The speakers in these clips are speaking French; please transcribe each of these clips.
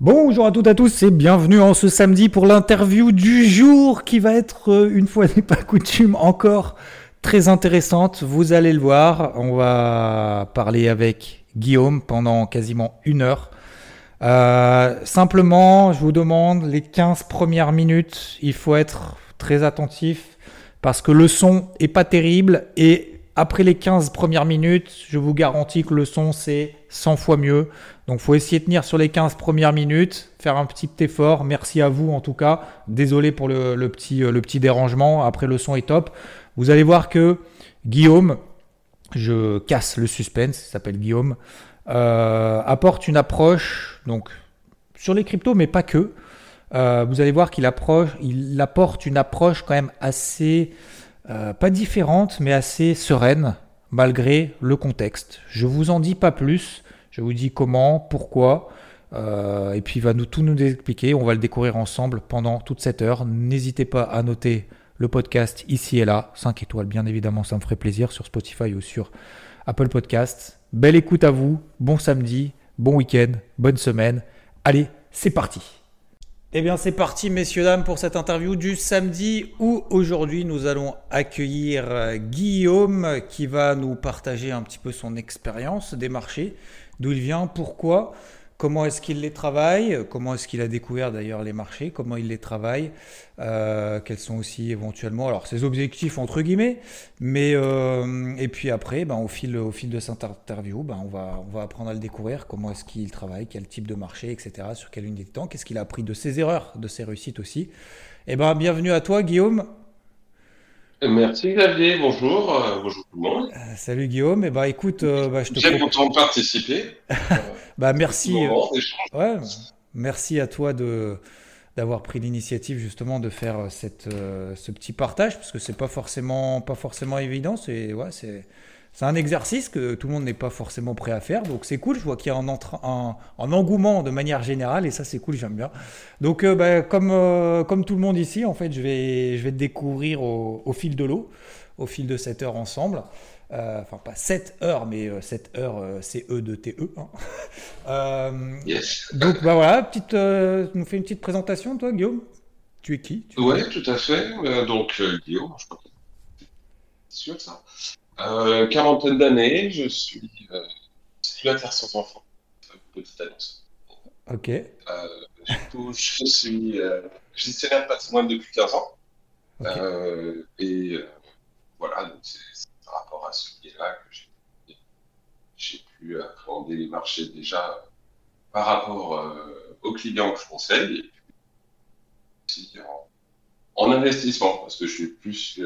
Bonjour à toutes et à tous et bienvenue en ce samedi pour l'interview du jour qui va être, euh, une fois n'est pas coutume, encore très intéressante. Vous allez le voir, on va parler avec Guillaume pendant quasiment une heure. Euh, simplement, je vous demande les 15 premières minutes, il faut être très attentif parce que le son est pas terrible et après les 15 premières minutes, je vous garantis que le son c'est 100 fois mieux. Donc faut essayer de tenir sur les 15 premières minutes, faire un petit effort. Merci à vous en tout cas. Désolé pour le, petit, euh, le petit dérangement. Après le son est top. Vous allez voir que Guillaume, je casse le suspense, il s'appelle Guillaume, euh, apporte une approche donc sur les cryptos, mais pas que. Euh, vous allez voir qu'il approche, il apporte une approche quand même assez pas différente, mais assez sereine malgré le contexte. Je vous en dis pas plus. Je vous dis comment, pourquoi, euh, et puis il va nous tout nous expliquer. On va le découvrir ensemble pendant toute cette heure. N'hésitez pas à noter le podcast ici et là, 5 étoiles bien évidemment, ça me ferait plaisir sur Spotify ou sur Apple Podcasts. Belle écoute à vous, bon samedi, bon week-end, bonne semaine. Allez, c'est parti. Eh bien, c'est parti, messieurs, dames, pour cette interview du samedi où aujourd'hui nous allons accueillir Guillaume qui va nous partager un petit peu son expérience des marchés d'où il vient, pourquoi, comment est-ce qu'il les travaille, comment est-ce qu'il a découvert d'ailleurs les marchés, comment il les travaille, euh, quels sont aussi éventuellement alors ses objectifs entre guillemets, mais euh, et puis après, ben, au fil au fil de cette interview, ben, on va on va apprendre à le découvrir, comment est-ce qu'il travaille, quel type de marché, etc. Sur quelle unité de temps, qu'est-ce qu'il a appris de ses erreurs, de ses réussites aussi. Eh ben bienvenue à toi Guillaume. Merci Xavier, bonjour, euh, bonjour tout le monde. Euh, salut Guillaume, et eh bah ben, écoute, euh, bah, je te Bien content de participer. bah merci. ouais, merci à toi de d'avoir pris l'initiative justement de faire cette, ce petit partage parce que c'est pas forcément pas forcément évident. C'est ouais, c'est c'est un exercice que tout le monde n'est pas forcément prêt à faire. Donc c'est cool, je vois qu'il y a un, engouement de manière générale et ça c'est cool, j'aime bien. Donc euh, bah, comme, euh, comme tout le monde ici, en fait, je vais, je vais te découvrir au, fil de l'eau, au fil de cette heure ensemble. Euh, enfin, pas 7 heures, mais 7 heures CE de TE. Hein. yes. Donc bah voilà, petite, nous fais une petite présentation, toi, Guillaume? Tu es qui? Oui, tout à fait. donc Guillaume, je crois que c'est sûr ça. Euh, quarantaine d'années, je suis euh, célibataire sans enfant. Petite annonce. Ok. Euh, je suis euh, gestionnaire de patrimoine depuis 15 ans. Euh, et voilà, donc c'est par rapport à ce biais-là que j'ai pu appréhender les marchés déjà par rapport aux clients que je conseille et puis aussi en, en, investissement, parce que je suis plus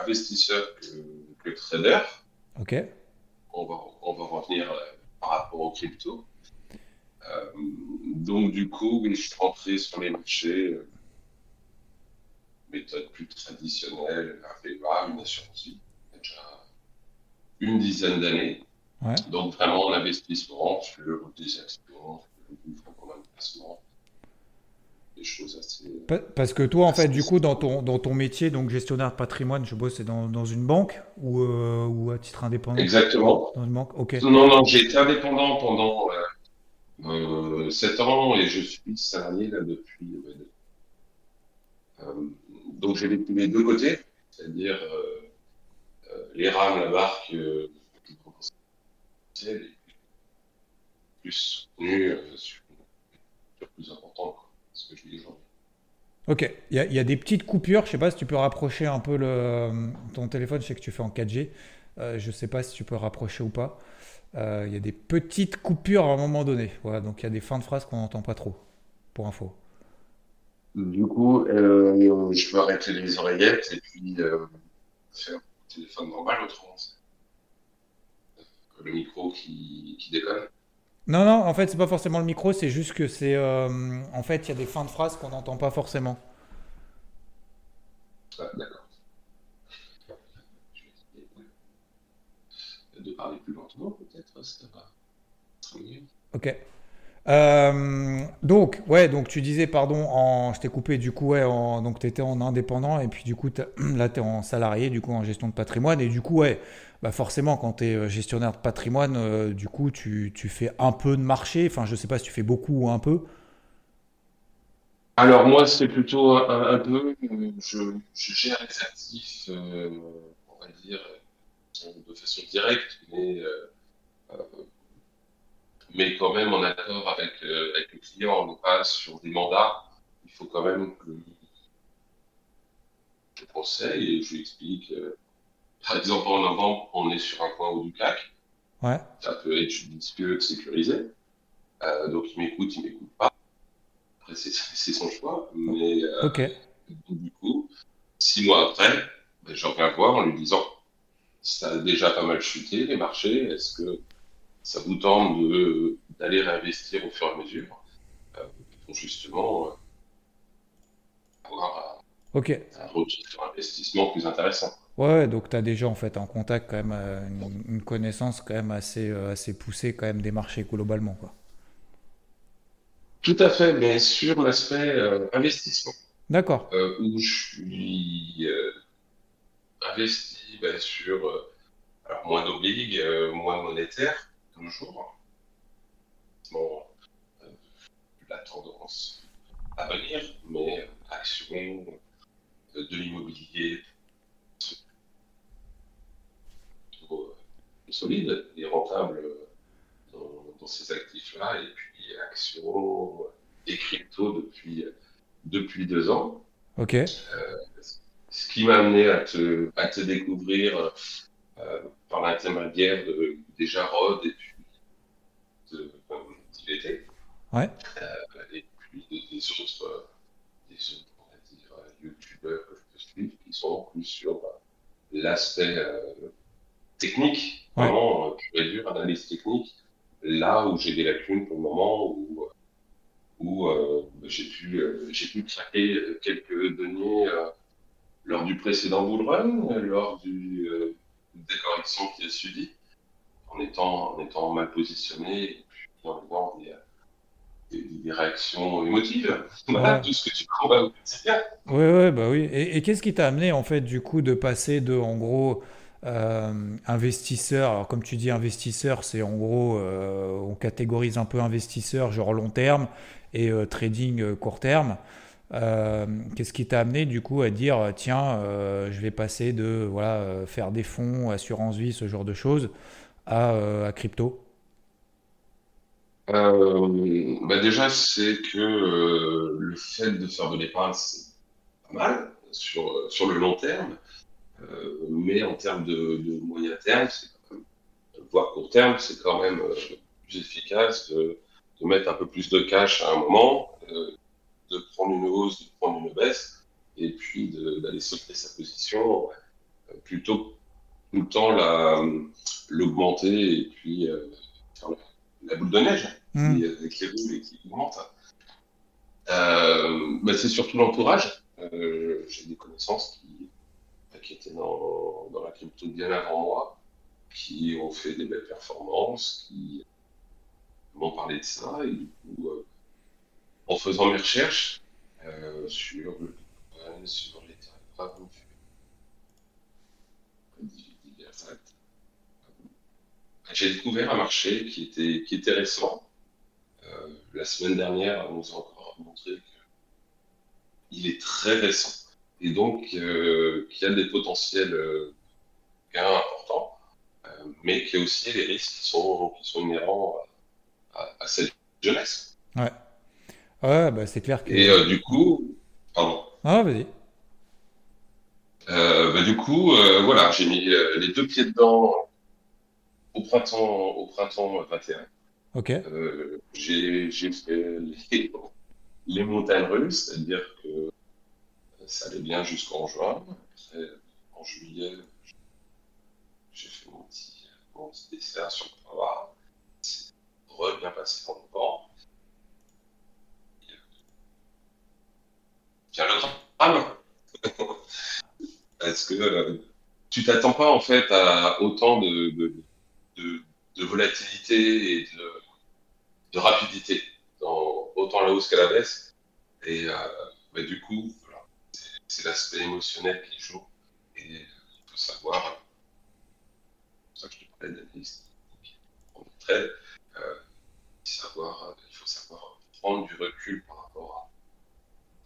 investisseur que le trader. Ok. On va, on va revenir euh, par rapport aux crypto. Euh, donc, du coup, oui, je suis rentré sur les marchés, euh, méthode plus traditionnelle, un VEBA, une assurance vie, déjà une dizaine d'années. Ouais. Donc, vraiment en investissement sur des actions, du fonds commun choses assez. Parce que toi, en fait, du coup, dans ton, dans ton métier, donc gestionnaire de patrimoine, je bosse dans, dans une banque ou, euh, ou à titre indépendant? Exactement. Dans une banque, ok. Non, non, j'ai été indépendant pendant euh, 7 ans et je suis salarié là depuis. Euh, donc j'ai les deux côtés, c'est-à-dire les rames, la barque, euh, plus sur, sur plus important ce que je dis Ok, il y, a des petites coupures. Je sais pas si tu peux rapprocher un peu le, ton téléphone. Je sais que tu fais en 4G. Euh, je sais pas si tu peux rapprocher ou pas. Euh, il y a des petites coupures à un moment donné. Voilà, donc il y a des fins de phrases qu'on n'entend pas trop, pour info. Du coup, euh, je peux arrêter les oreillettes et puis euh, faire un téléphone normal autrement. Le micro qui, qui déconne. Non, non, en fait, c'est pas forcément le micro, c'est juste que c'est. euh, en fait, il y a des fins de phrases qu'on n'entend pas forcément. Ah, d'accord. Je vais essayer de parler plus lentement, peut-être, ça va être mieux. Ok. Euh, donc, ouais, donc tu disais, pardon, en, je t'ai coupé, du coup, ouais, en- donc tu étais en indépendant et puis du coup, là, tu es en salarié, du coup, en gestion de patrimoine. Et du coup, ouais, bah forcément, quand tu es gestionnaire de patrimoine, euh, du coup, tu, tu fais un peu de marché. Enfin, je sais pas si tu fais beaucoup ou un peu. Alors moi, c'est plutôt un, peu, euh, je, je gère les actifs, euh, on va dire, euh, de façon directe, mais, euh, euh, mais quand même en accord avec, euh, avec le client. On n'est pas sur des mandats. Il faut quand même que je conseille et je lui explique. Par exemple, en novembre, on est sur un point haut du CAC. Ouais, Ça peut être un petit peu sécurisé. Euh, donc il m'écoute, il m'écoute pas. Après, c'est son choix. Mais euh, du coup, six mois après, ben, je reviens voir en lui disant, ça a déjà pas mal chuté les marchés, est-ce que ça vous tente d'aller réinvestir au fur et à mesure euh, pour justement euh, avoir un, un retour sur investissement plus intéressant? Ouais, donc tu as déjà en fait un contact quand même, euh, une, une connaissance quand même assez, euh, assez poussée quand même des marchés globalement, quoi. Tout à fait, mais sur l'aspect euh, investissement, D'accord. euh, où je suis euh, investi ben, sur alors, moins d'obliges, euh, moins monétaire, toujours. Bon, la tendance à venir, mais actions, de l'immobilier, plutôt euh, solide et rentable euh, dans, dans ces actifs-là, et puis actions et crypto depuis, depuis deux ans. Ok. Ce qui m'a amené à te, à te découvrir euh, par l'intermédiaire de déjà Rod et puis de euh, d'IVT, Ouais. et puis des, des autres, euh, des autres on va dire, euh, youtubeurs que je peux suivre qui sont plus sur euh, l'aspect euh, technique, Ouais. vraiment euh, pur et dur, analyse technique, là où j'ai des lacunes pour le moment, où, où euh, j'ai pu, euh, j'ai pu craquer euh, quelques deniers euh, lors du précédent bull run, euh, lors du, euh, des corrections qui a suivi, en étant, en étant mal positionné et puis en ayant des, des, des réactions émotives. Voilà Ouais. tout ce que tu combats au quotidien. Ouais, ouais, bah oui. Et, et qu'est-ce qui t'a amené en fait du coup de passer de en gros euh, investisseur, alors comme tu dis investisseur, c'est en gros euh, on catégorise un peu investisseur genre long terme et euh, trading court terme. Qu'est-ce qui t'a amené du coup à dire tiens je vais passer de voilà faire des fonds, assurance vie, ce genre de choses à, crypto? Bah déjà, c'est que le fait de faire de l'épargne, c'est pas mal sur, sur le long terme, mais en termes de, de moyen terme, voire court terme, c'est quand même euh, plus efficace de, de mettre un peu plus de cash à un moment, euh, de prendre une hausse, de prendre une baisse, et puis d'aller sauter sa position, euh, plutôt que tout le temps la, l'augmenter et puis euh, faire la, la boule de neige qui, euh, qui roule et qui augmente. Euh, bah, c'est surtout l'entourage. Euh, j'ai des connaissances qui, qui étaient dans, la crypto bien avant moi, qui ont fait des belles performances, qui m'ont parlé de ça, et du coup, euh, en faisant mes recherches euh, sur le Bitcoin, sur j'ai découvert un marché qui était, qui était récent. Euh, la semaine dernière, on nous a encore montré qu'il est très récent et donc euh, qu'il y a des potentiels euh, gains importants, euh, mais qu'il y a aussi des risques qui sont, qui sont inhérents à, à cette jeunesse. Ouais. Ouais, bah c'est clair que. Et du coup, pardon. Ah, vas-y. Euh, bah, du coup, euh, voilà, j'ai mis euh, les deux pieds dedans au printemps, au printemps 21. Ok. J'ai j'ai fait les, les montagnes russes, c'est-à-dire que ça allait bien jusqu'en juin. En juillet, j'ai fait mon petit, mon petit dessert sur le poivre. C'est re bien passé le vent. Vient le drame. Parce que euh, tu t'attends pas en fait à autant de, de, de, volatilité et de, rapidité, dans, autant la hausse qu'à la baisse. Et euh, bah, du coup, c'est l'aspect émotionnel qui joue. Et il faut savoir, c'est pour ça que je te parlais d'analyse, très, euh, savoir, il faut savoir prendre du recul par rapport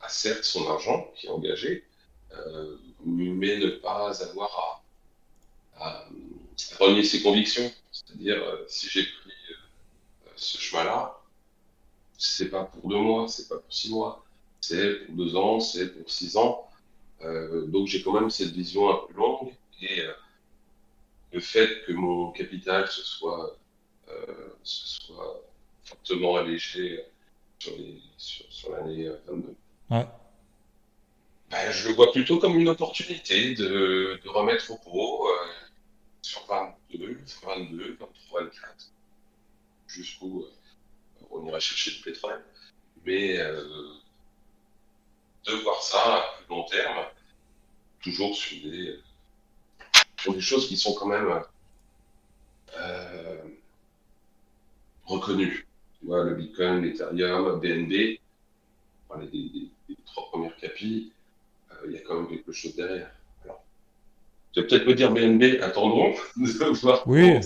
à, à certes son argent qui est engagé, euh, mais ne pas avoir à, renier ses convictions. C'est-à-dire, euh, si j'ai pris ce chemin-là, c'est pas pour deux mois, c'est pas pour six mois, c'est pour deux ans, c'est pour six ans. Euh, donc j'ai quand même cette vision un peu longue et euh, le fait que mon capital se soit, euh, se soit fortement allégé sur l'année sur, sur 22. Ouais. Ben, je le vois plutôt comme une opportunité de, de remettre au pot euh, sur 22, 22, 23, 24, jusqu'où euh, on ira chercher du pétrole. Mais euh, de voir ça à plus long terme, toujours sur des, sur des choses qui sont quand même euh, reconnues. Tu vois, le Bitcoin, l'Ethereum, BNB, voilà, les, les, les trois premières capis, euh, il y a quand même quelque chose derrière. Alors, tu vas peut-être me dire BNB, attendons de voir Oui.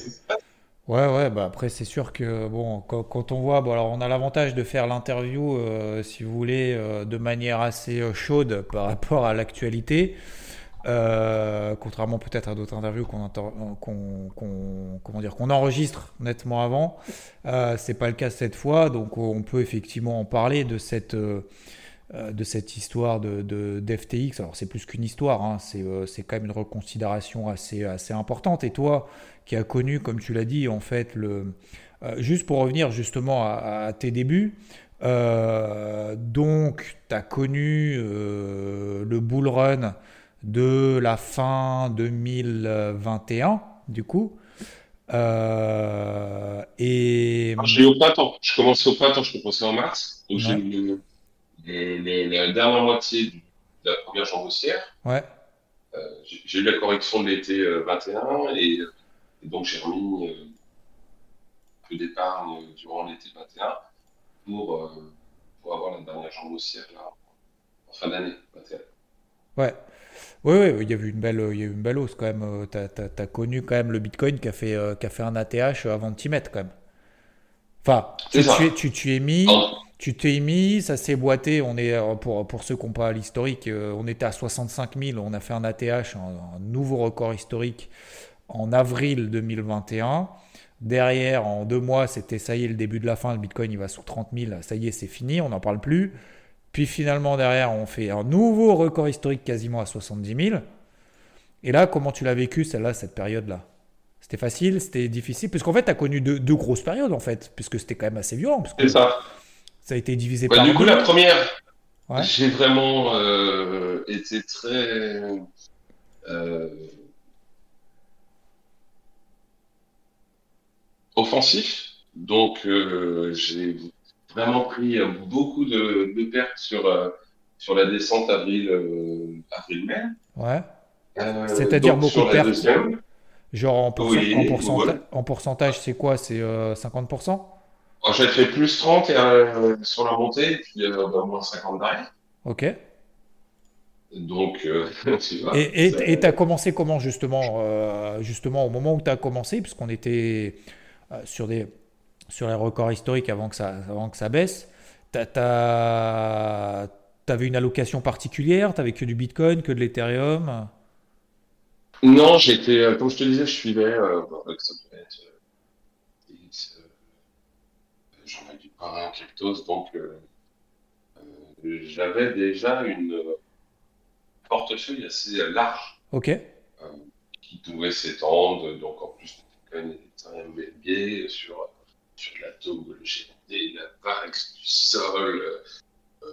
Ouais, ouais, bah après c'est sûr que bon, quand, on voit, bon alors on a l'avantage de faire l'interview, euh, si vous voulez, euh, de manière assez euh, chaude par rapport à l'actualité, contrairement peut-être à d'autres interviews qu'on comment dire, qu'on enregistre nettement avant. C'est pas le cas cette fois, donc on peut effectivement en parler de cette de cette histoire de, de- d'FTX. Alors c'est plus qu'une histoire, hein, c'est, euh, c'est quand même une reconsidération assez, assez importante. Et toi, qui as connu, comme tu l'as dit, en fait, le, euh, juste pour revenir justement à, à tes débuts, euh, donc tu as connu euh, le bull run de la fin 2021, du coup. Euh, et Alors, J'ai eu au printemps. Je commençais au printemps, je commençais en mars. Donc Ouais. Le- le- la dernière moitié de la première jambe haussière. ouais, Euh, j'ai eu la correction de l'été euh, 21 et, et donc j'ai remis euh, un peu d'épargne euh, durant l'été 21 pour, euh, pour avoir la dernière jambe haussière là, en fin d'année 21. ouais. Oui, oui, il y a eu une belle, il y a eu une belle hausse quand même. Tu as, connu quand même le Bitcoin qui a fait, qui a fait un ATH avant de t'y mettre quand même. Enfin, tu tu es- tu tu es mis, Alors, tu t'es mis, ça s'est boité. On est, euh, pour, pour ceux qui n'ont pas l'historique, euh, on était à 65 000. On a fait un ATH, un, un nouveau record historique en avril 2021. Derrière, en deux mois, c'était ça y est, le début de la fin. Le Bitcoin, il va sous 30 000. Ça y est, c'est fini. On n'en parle plus. Puis finalement, derrière, on fait un nouveau record historique quasiment à 70 000. Et là, comment tu l'as vécu, celle-là, cette période-là? C'était facile C'était difficile Parce qu'en fait, tu as connu deux, deux grosses périodes, en fait, puisque c'était quand même assez violent. C'est ça. ça a été divisé Bah, par du coup, la première, Ouais. j'ai vraiment euh, été très euh, offensif. Donc, euh, j'ai vraiment pris beaucoup de, de pertes sur, sur la descente avril, avril-mai. Ouais. C'est-à-dire beaucoup de pertes. deuxième, Genre en, pourcent- Oui, en, pourcenta- ouais. en pourcentage, c'est quoi? C'est euh, 50% alors, fait plus 30 et, euh, sur la montée, et puis euh, bah, moins 50 derrière. Ok. Donc, euh, tu vois, Et tu as commencé comment justement Justement au moment où tu as commencé, puisqu'on était sur, des, sur les records historiques avant que ça, avant que ça baisse, tu avais une allocation particulière? Tu avais que du Bitcoin, que de l'Ethereum? Non, j'étais, euh, comme je te disais, je suivais, euh, ça peut être, euh, X, j'en ai du parrain donc euh, euh, j'avais déjà une portefeuille assez large Ok. qui pouvait s'étendre, donc en plus de Bitcoin et BNB, sur, sur de la taupe, le GMT, la Vax, du sol,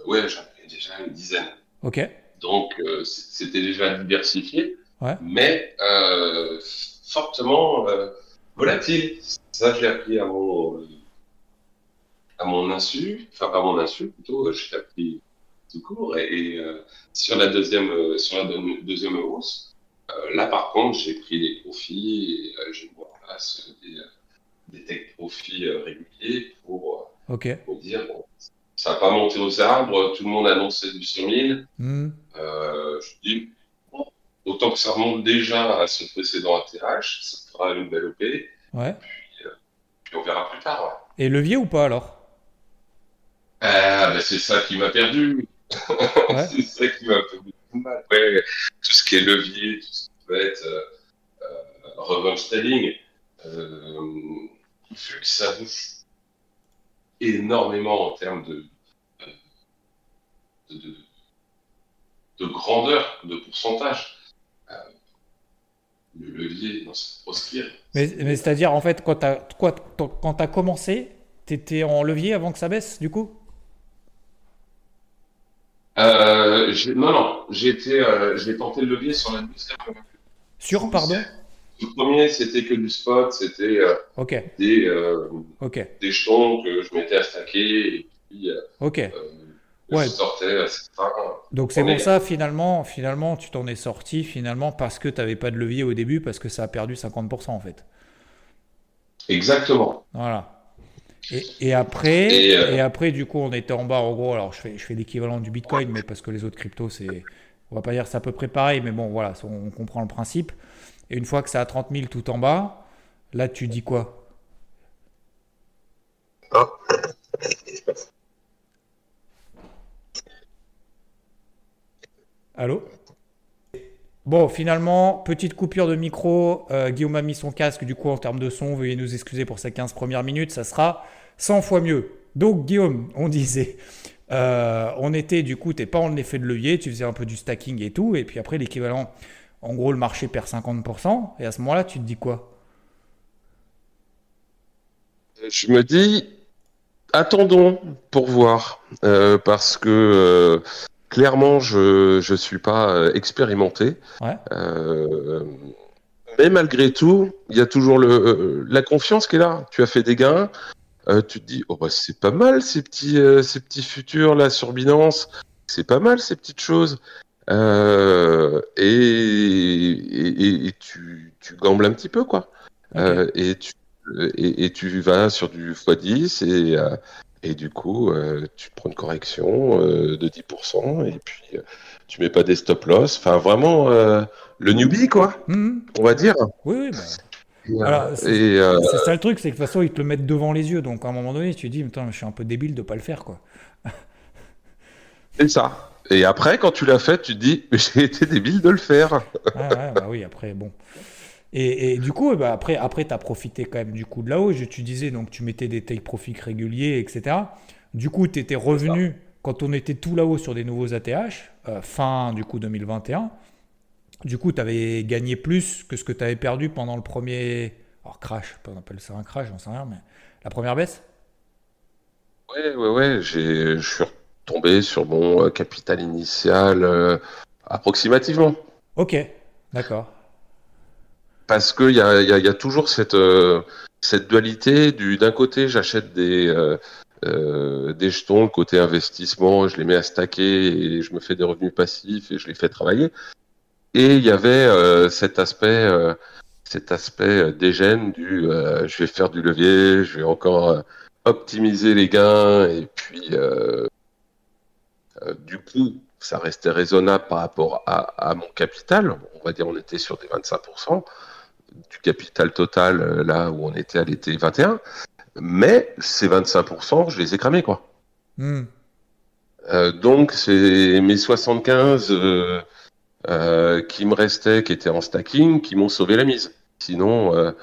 ouais, j'en avais déjà une dizaine. Ok. Donc, c'était déjà diversifié, Ouais. mais euh, fortement euh, volatile. Ça, j'ai appris à mon, euh, à mon insu, enfin pas mon insu, plutôt, j'ai appris tout court. Et, euh, sur la deuxième, euh, sur la deuxième hausse, euh, là par contre, j'ai pris des profits et j'ai mis en place des, des tech profits réguliers pour, pour dire bon, ça n'a pas monté aux arbres, tout le monde annonçait du 100 000. Hmm. je dis autant que ça remonte déjà à son précédent ATH, ça fera une belle OP. Ouais. Puis, on verra plus tard. Et levier ou pas alors? Ah, ben, c'est ça qui m'a perdu. c'est ça qui m'a fait beaucoup mal. Ouais, tout ce qui est levier, tout ce qui peut être euh, euh, revenge euh, vu que ça bouge énormément en termes de, de, de, de grandeur, de pourcentage, euh, le levier dans cette proscrire. Mais, mais c'est-à-dire, en fait, quand tu as, as, commencé, tu étais en levier avant que ça baisse, du coup? Euh, non, non, j'ai euh, tenté le levier sur la deuxième. Sur, pardon? Le premier, c'était que du spot, c'était euh, des, des jetons que je à stacker et puis ok. Je sortais, Donc c'est pour ça, finalement, finalement, tu t'en es sorti finalement parce que tu n'avais pas de levier au début, parce que ça a perdu 50% en fait. Exactement. Voilà. Et, après, euh, et, après, du coup, on était en bas. En gros, alors je fais, je fais l'équivalent du Bitcoin, mais parce que les autres cryptos, c'est, on va pas dire c'est à peu près pareil, mais bon, voilà, on comprend le principe. Et une fois que c'est à 30 000 tout en bas, là, tu dis quoi? Ah. Allô Bon, finalement, petite coupure de micro. Euh, Guillaume a mis son casque, du coup, en termes de son, veuillez nous excuser pour ces 15 premières minutes. Ça sera 100 fois mieux. Donc, Guillaume, on disait, euh, on était, du coup, tu n'es pas en effet de levier, tu faisais un peu du stacking et tout. Et puis après, l'équivalent, en gros, le marché perd 50%. Et à ce moment-là, tu te dis quoi? Je me dis, attendons pour voir. Euh, parce que clairement, je ne suis pas euh, expérimenté. Euh, mais malgré tout, il y a toujours le, euh, la confiance qui est là. Tu as fait des gains. tu te dis, oh bah, c'est pas mal ces petits, ces petits futurs là sur Binance. C'est pas mal ces petites choses. Et, et, tu, tu gambles un petit peu, quoi. et, tu, et, et, tu vas sur du x10 et, et du coup, euh, tu prends une correction euh, de 10%, et puis euh, tu mets pas des stop loss. Enfin, vraiment, le newbie, quoi, mhm. on va dire. Oui, oui. Bah... c'est ça le truc, c'est que de toute façon, ils te le mettent devant les yeux. Donc, à un moment donné, tu te dis, je suis un peu débile de pas le faire, quoi. c'est ça. Et après, quand tu l'as fait, tu te dis, j'ai été débile de le faire. ah, ouais, bah oui, après, bon. Et, du coup, bah après, après tu as profité quand même du coup de la hausse. Tu disais, donc tu mettais des take profits réguliers, etc. Du coup, tu étais revenu quand on était tout là-haut sur des nouveaux ATH, euh, fin du coup 2021. Du coup, tu avais gagné plus que ce que tu avais perdu pendant le premier. Alors, crash, on appelle ça un crash, j'en sais rien, mais la première baisse? Ouais, ouais, ouais. Je suis retombé sur mon euh, capital initial euh, approximativement. Ok, d'accord parce qu'il y a, toujours cette, euh, dualité du d'un côté j'achète des euh, euh, des jetons, le côté investissement, je les mets à stacker et je me fais des revenus passifs et je les fais travailler. Et il y avait cet aspect cet aspect du je vais faire du levier, je vais encore optimiser les gains et puis du coup ça restait raisonnable par rapport à, à, mon capital. On va dire on était sur des 25% du capital total euh, là où on était à l'été 21. Mais ces 25%, je les ai cramés, quoi. Hmm. Euh, donc, c'est mes 75 euh, qui me restaient, qui étaient en stacking, qui m'ont sauvé la mise. Sinon,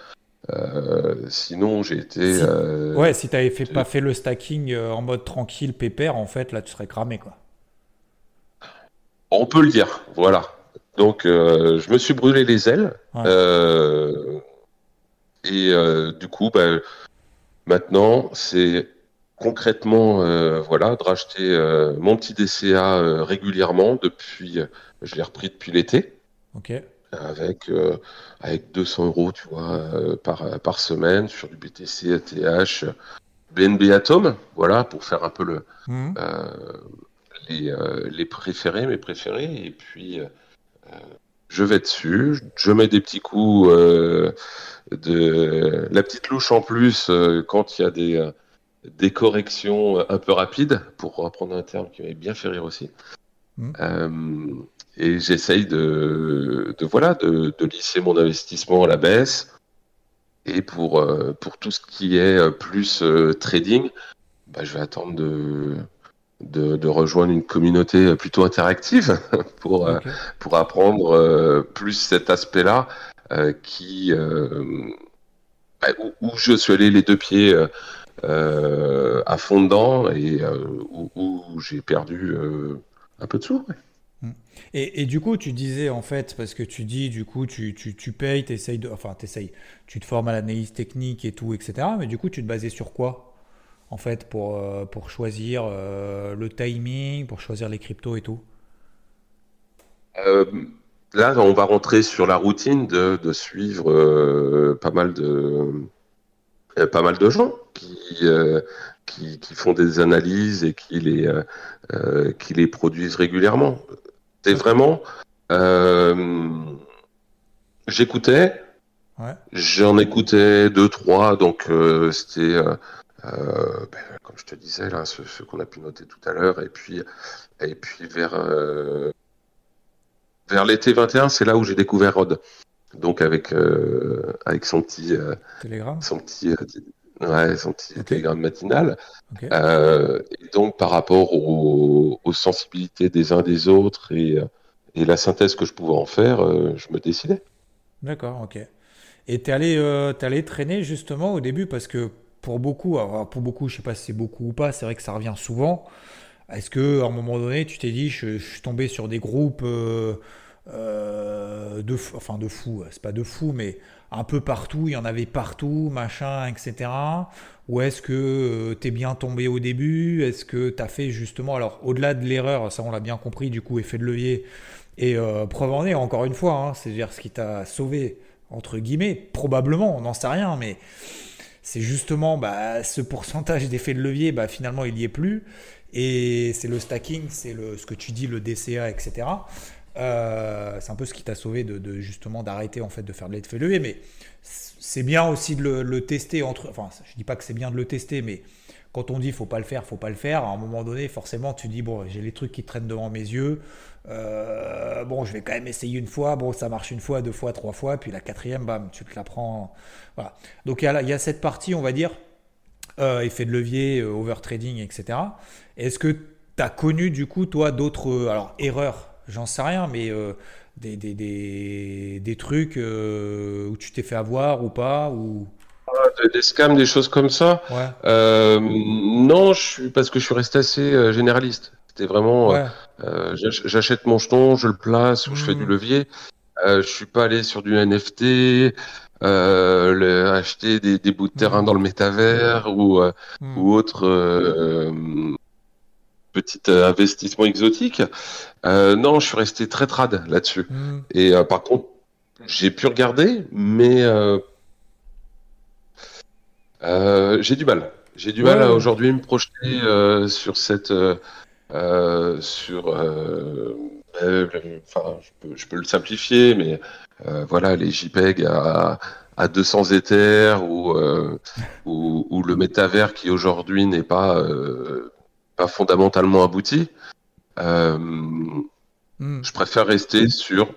sinon j'ai été. ouais, si tu n'avais fait, pas fait le stacking en mode tranquille, pépère, en fait, là, tu serais cramé, quoi. On peut le dire, voilà. Donc, euh, je me suis brûlé les ailes. Euh, et euh, du coup, bah, maintenant, c'est concrètement, voilà, de racheter mon petit DCA régulièrement depuis, je l'ai repris depuis l'été. Ok. Avec, avec 200 euros, tu vois, par, par semaine sur du BTC, ATH. BNB Atom, voilà, pour faire un peu le, Mhm. les, les préférés, mes préférés. Et puis, je vais dessus, je mets des petits coups de la petite louche en plus quand il y a des des corrections un peu rapides, pour reprendre un terme qui m'avait bien fait rire aussi. Mm. Euh, et j'essaye de, de, voilà, de, de, lisser mon investissement à la baisse. Et pour, euh, pour tout ce qui est euh, plus euh, trading, bah, je vais attendre de, de, de, rejoindre une communauté plutôt interactive pour, okay. pour apprendre plus cet aspect-là qui bah, où, où, je suis allé les deux pieds euh, à fond dedans et euh, où, où j'ai perdu euh, un peu de sous. Ouais. Et, et, du coup, tu disais en fait, parce que tu dis, du coup, tu, tu, tu payes, t'essayes de, enfin, t'essayes, tu te formes à l'analyse technique et tout, etc. Mais du coup, tu te basais sur quoi? En fait pour, pour choisir euh, le timing, pour choisir les cryptos et tout euh, Là, on va rentrer sur la routine de, de suivre euh, pas mal de pas mal de gens qui, euh, qui, qui, font des analyses et qui les, euh, euh qui les produisent régulièrement. C'est vraiment. Euh, J'écoutais, ouais. j'en écoutais deux, trois, donc c'était. Ben, comme je te disais, là, ce, ce qu'on a pu noter tout à l'heure, et puis, et puis vers, vers l'été 21, c'est là où j'ai découvert Rod donc avec euh, avec son petit euh, télégramme son petit euh, ouais son petit Ok. télégramme matinal. Euh, et donc par rapport aux, aux sensibilités des uns des autres et et la synthèse que je pouvais en faire euh, je me décidais D'accord, ok. Et t'es allé, euh, allé traîner justement au début parce que pour beaucoup, alors pour beaucoup, je sais pas si c'est beaucoup ou pas, c'est vrai que ça revient souvent. Est-ce que un moment donné, tu t'es dit, je, suis tombé sur des groupes euh, euh, de, enfin de fous, c'est pas de fous, mais un peu partout, il y en avait partout, machin, etc. Ou est-ce que euh, t'es bien tombé au début? Est-ce que t'as fait justement, alors au-delà de l'erreur, ça on l'a bien compris, du coup, effet de levier et euh, preuve en est, encore une fois, hein, c'est-à-dire ce qui t'a sauvé, entre guillemets, probablement, on n'en sait rien, mais c'est justement bah, ce pourcentage d'effet de levier, bah, finalement, il n'y est plus. Et c'est le stacking, c'est ce que tu dis, le DCA, etc. Euh, c'est un peu ce qui t'a sauvé de, justement d'arrêter en fait de faire de l'effet de levier. Mais c'est bien aussi de le, le tester entre. Enfin, je dis pas que c'est bien de le tester, mais quand on dit faut pas le faire, faut pas le faire, à un moment donné, forcément, tu dis bon, j'ai les trucs qui traînent devant mes yeux. Euh, bon, je vais quand même essayer une fois. Bon, ça marche une fois, deux fois, trois fois, puis la quatrième, bam, tu te la prends. Voilà. Donc il y a, cette partie, on va dire, euh, effet de levier, euh, overtrading, etc. Est-ce que tu as connu du coup, toi, d'autres, alors erreurs, j'en sais rien, mais des, des, des, des trucs où tu t'es fait avoir ou pas ou... Des- scams des choses comme ça Ouais, euh, non je suis parce que je suis resté assez euh, généraliste c'était vraiment euh, ouais, Euh, J'achète mon jeton, je le place ou je fais du Hmm. levier. Euh, je suis pas allé sur du NFT, euh, le- acheter des, des bouts de terrain Hmm. dans le métavers ou, Hmm. ou autre petit investissement exotique. Non, je suis resté très trad là-dessus. Hmm. Et par contre, j'ai pu regarder, mais euh, j'ai du mal. J'ai du Ouais, mal à aujourd'hui me projeter euh, sur cette, euh, euh, sur, euh, euh, enfin, je peux, je peux le simplifier, mais euh, voilà, les JPEG à, à 200 Ethers ou, euh, ou, ou le métavers qui aujourd'hui n'est pas, euh, pas fondamentalement abouti. Euh, Hmm. je préfère rester sur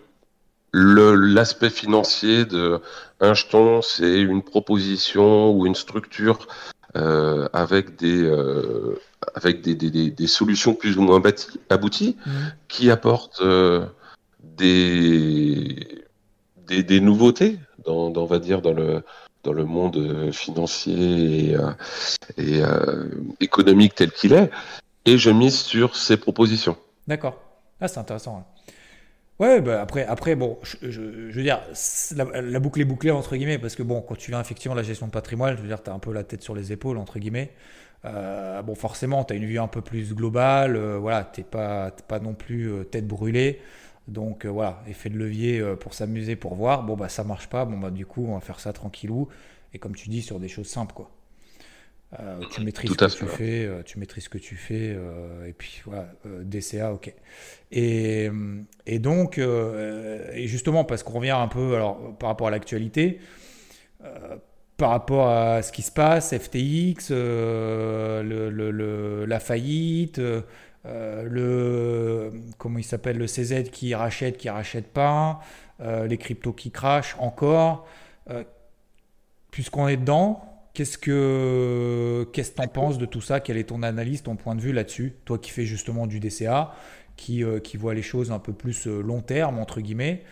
l'aspect financier de un jeton, c'est une proposition ou une structure euh, avec des euh, avec des, des, des, des solutions plus ou moins bâties- abouties Hmm. qui apportent euh, des, des des nouveautés dans, dans on va dire dans le dans le monde financier et, euh, et économique tel qu'il est et je mise sur ces propositions. D'accord. Ah, c'est intéressant. Ouais, bah après, après, bon, je, je- veux dire, la, boucle est bouclée, entre guillemets, parce que bon, quand tu viens effectivement la gestion de patrimoine, je veux dire, tu un peu la tête sur les épaules, entre guillemets. Euh, bon, forcément, tu une vue un peu plus globale, euh, voilà, t'es pas, pas non plus euh, tête brûlée. Donc voilà, effet de levier pour s'amuser, pour voir. Bon, bah ça marche pas, bon, bah du coup, on va faire ça tranquillou. Et comme tu dis, sur des choses simples, quoi. Tu maîtrises ce que tu fais, tu maîtrises ce que tu fais, et puis voilà, DCA, ok. Et, et donc, et justement, parce qu'on revient un peu alors, par rapport à l'actualité, par rapport à ce qui se passe, FTX, le, la faillite, euh, le comment il s'appelle le CZ qui rachète, qui rachète pas, euh, les cryptos qui crachent encore. Euh, puisqu'on est dedans, qu'est-ce que qu'est-ce que t'en penses de tout ça? Quelle est ton analyse, ton point de vue là-dessus? Toi qui fais justement du DCA, qui, qui voit les choses un peu plus long terme entre guillemets.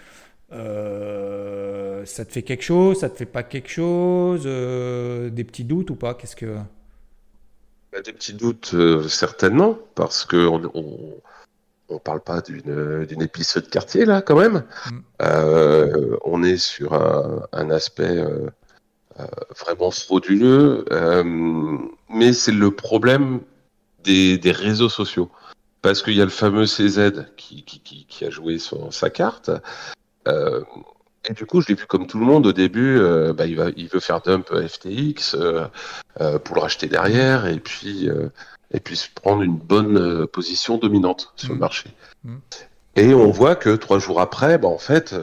ça te fait quelque chose, ça te fait pas quelque chose, des petits doutes ou pas? Qu'est-ce que des petits doutes, euh, certainement, parce qu'on on, on parle pas d'une épice de quartier, là, quand même. Mm. Euh, on est sur un, aspect euh, vraiment frauduleux, mais c'est le problème des, réseaux sociaux. Parce qu'il y a le fameux CZ qui, qui, a joué son, sa carte. Et du coup, je l'ai vu comme tout le monde au début. Euh, bah, il, va, il veut faire dump FTX euh, euh, pour le racheter derrière et puis et puis se prendre une bonne position dominante sur le mm. marché. Mm. Et on voit que trois jours après, bah, en fait,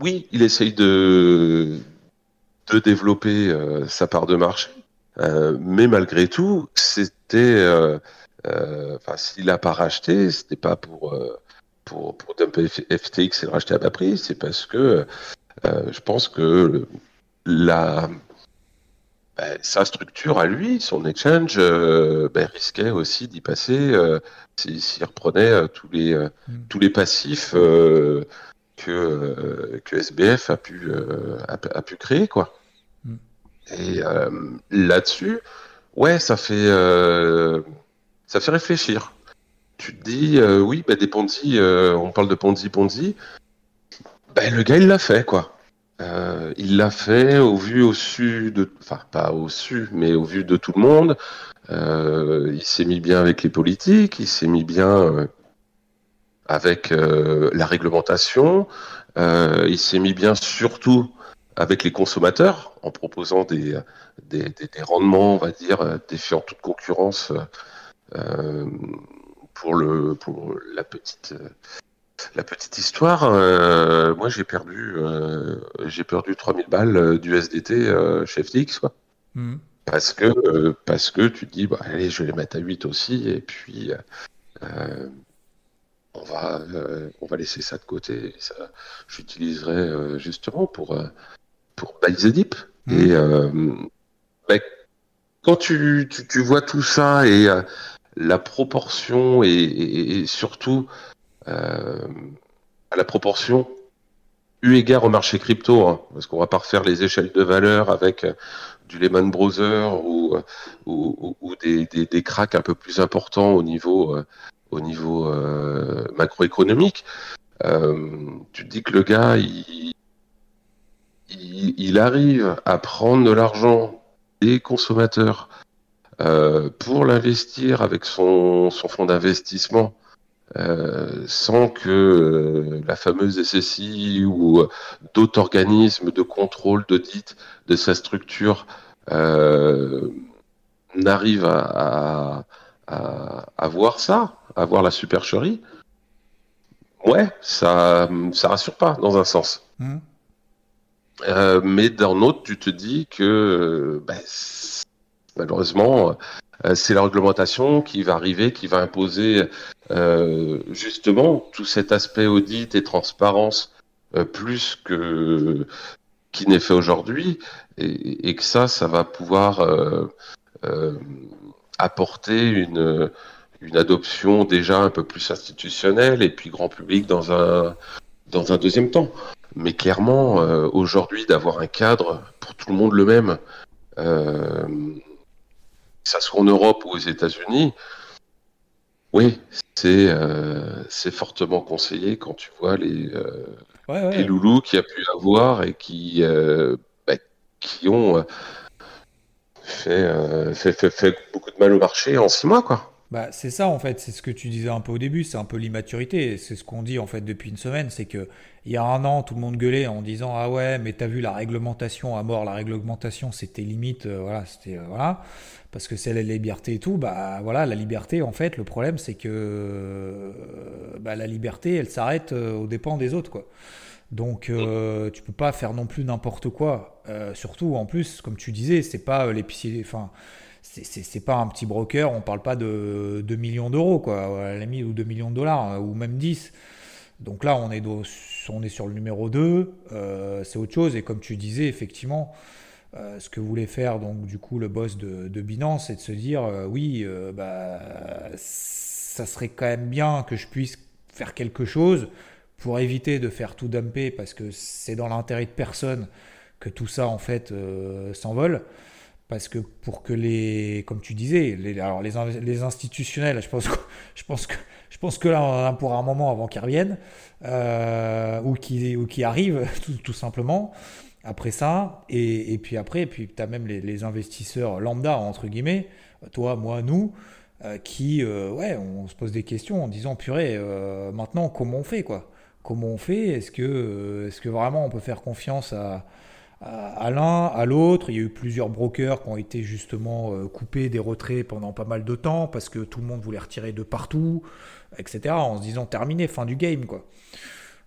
oui, il essaye de de développer sa part de marché, mais malgré tout, c'était, enfin, s'il n'a pas racheté, c'était pas pour pour, pour dumper FTX et le racheter à bas prix, c'est parce que euh, je pense que la, ben, sa structure à lui, son exchange, euh, ben, risquait aussi d'y passer euh, s'il reprenait tous, les, mm. tous les passifs que, que SBF a pu, a, pu créer. Quoi. Mm. Et là-dessus, ouais, ça fait, ça fait réfléchir tu te dis, euh, oui, bah, des Ponzi, euh, on parle de Ponzi, Ponzi. Ben, le gars, il l'a fait, quoi. Euh, il l'a fait au vu, au su de, enfin, pas au su, mais au vu de tout le monde. il s'est mis bien avec les politiques, il s'est mis bien avec la réglementation, il s'est mis bien surtout avec les consommateurs en proposant des, des, rendements, on va dire, défiant toute concurrence pour le pour la petite la petite histoire, euh, moi j'ai perdu euh, j'ai perdu 3000 balles euh, du SDT chez FTX quoi. Hmm. Parce que parce que tu te dis bah allez je vais les mettre à 8 aussi et puis on va on va laisser ça de côté ça j'utiliserai justement pour pour buy the dip hmm. et bah, quand tu, tu, tu, vois tout ça et la proportion et, surtout euh, à la proportion eu égard au marché crypto, hein, parce qu'on va pas refaire les échelles de valeur avec euh, du Lehman Brothers ou, ou, ou des, des, des, cracks un peu plus importants au niveau, euh, au niveau macroéconomique. tu te dis que le gars, il, arrive à prendre de l'argent des consommateurs euh, pour l'investir avec son, fonds d'investissement, euh, sans que euh, la fameuse SSI ou euh, d'autres organismes de contrôle, d'audit de sa structure n'arrivent à, à, voir ça, à voir la supercherie, ouais, ça, ça rassure pas dans un sens. Mmh. mais d'un autre, tu te dis que ben, Malheureusement, euh, c'est la réglementation qui va arriver, qui va imposer euh, justement tout cet aspect audit et transparence euh, plus que qui n'est fait aujourd'hui, et, que ça, ça va pouvoir apporter une, une adoption déjà un peu plus institutionnelle et puis grand public dans un, dans un deuxième temps. Mais clairement, aujourd'hui, d'avoir un cadre pour tout le monde le même, que ça soit en Europe ou aux États-Unis, oui, c'est euh, fortement conseillé quand tu vois les, euh, les loulous qu'il y a pu avoir et qui, euh, bah, qui ont fait, fait, beaucoup de mal au marché en six mois. Quoi. Bah, c'est ça en fait, c'est ce que tu disais un peu au début, c'est un peu l'immaturité, c'est ce qu'on dit en fait depuis une semaine, c'est que il y a un an tout le monde gueulait en disant ah ouais mais t'as vu la réglementation à mort, la réglementation c'était limite, euh, voilà c'était euh, voilà parce que c'est la liberté et tout, bah voilà la liberté en fait le problème c'est que euh, bah, la liberté elle s'arrête aux dépens des autres quoi. Donc tu peux pas faire non plus n'importe quoi, surtout en plus comme tu disais c'est pas l'épicier, enfin c'est pas un petit broker, on parle pas de 2 millions d'euros, quoi, à la ou 2 millions de dollars, hein, ou même 10. Donc là, on est, on est sur le numéro 2, euh, c'est autre chose. Et comme tu disais, effectivement, euh, ce que voulait faire donc du coup le boss de, Binance, c'est de se dire, euh, oui, bah, ça serait quand même bien que je puisse faire quelque chose pour éviter de faire tout dumper, parce que c'est dans l'intérêt de personne que tout ça, en fait, s'envole. Parce que pour que les, comme tu disais, les, alors les, les institutionnels, je pense, que, je, pense que, je pense que là, on a pour un moment avant qu'ils reviennent, euh, ou qui ou arrivent, tout, simplement, après ça. Et, et, puis après, puis tu as même les, investisseurs lambda, entre guillemets, toi, moi, nous, euh, qui, euh, ouais, on se pose des questions en disant, purée, maintenant, comment on fait, quoi? Comment on fait Est-ce que, est-ce que vraiment on peut faire confiance à à l'un, à l'autre? Il y a eu plusieurs brokers qui ont été justement euh, coupés des retraits pendant pas mal de temps parce que tout le monde voulait retirer de partout, etc. En se disant terminé, fin du game, quoi.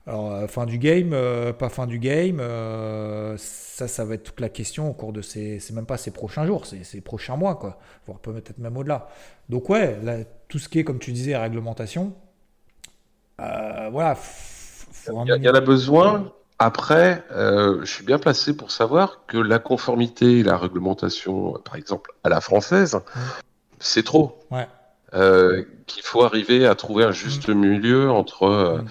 Alors, euh, fin du game, euh, pas fin du game, ça, ça va être toute la question au cours de ces, c'est même pas ces prochains jours, c'est ces prochains mois, quoi, voire peut-être même au-delà. Donc ouais, tout ce qui est, comme tu disais, réglementation, voilà. Il y, en a besoin, après, euh, je suis bien placé pour savoir que la conformité et la réglementation, par exemple, à la française, c'est trop. Ouais. Euh, qu'il faut arriver à trouver un juste mm. milieu entre, euh, mm.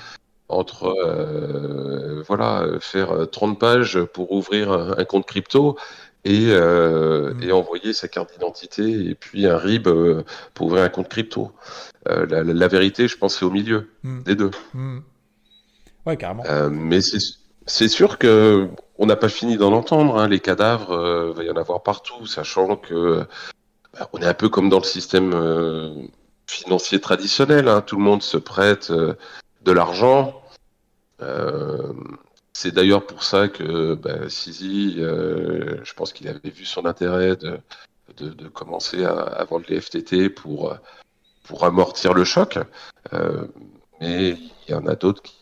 entre euh, voilà, faire 30 pages pour ouvrir un, compte crypto et, mm. et, envoyer sa carte d'identité et puis un RIB pour ouvrir un compte crypto. La, la, vérité, je pense, c'est au milieu des deux. Ouais, carrément. mais c'est sûr que on n'a pas fini d'en entendre. Hein. Les cadavres, euh, va y en avoir partout, sachant que bah, on est un peu comme dans le système euh, financier traditionnel. Hein. Tout le monde se prête euh, de l'argent. Euh, c'est d'ailleurs pour ça que bah, Sisi, je pense qu'il avait vu son intérêt de, de, commencer à, à, vendre les FTT pour, pour amortir le choc. mais il y en a d'autres qui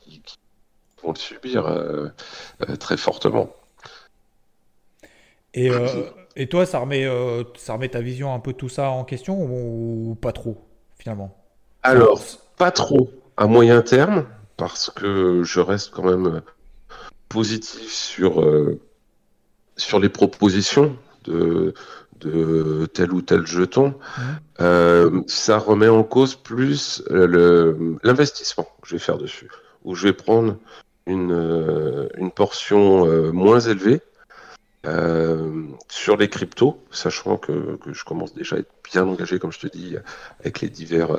le subir euh, euh, très fortement. Et, euh, et toi, ça remet, ça remet ta vision un peu tout ça en question ou, pas trop, finalement? Alors, pas trop à moyen terme, parce que je reste quand même positif sur, sur les propositions de, de tel ou tel jeton, mmh. ça remet en cause plus l'investissement que je vais faire dessus, où je vais prendre une, euh, une portion euh, moins élevée euh, sur les cryptos, sachant que, que, je commence déjà à être bien engagé, comme je te dis, avec les divers,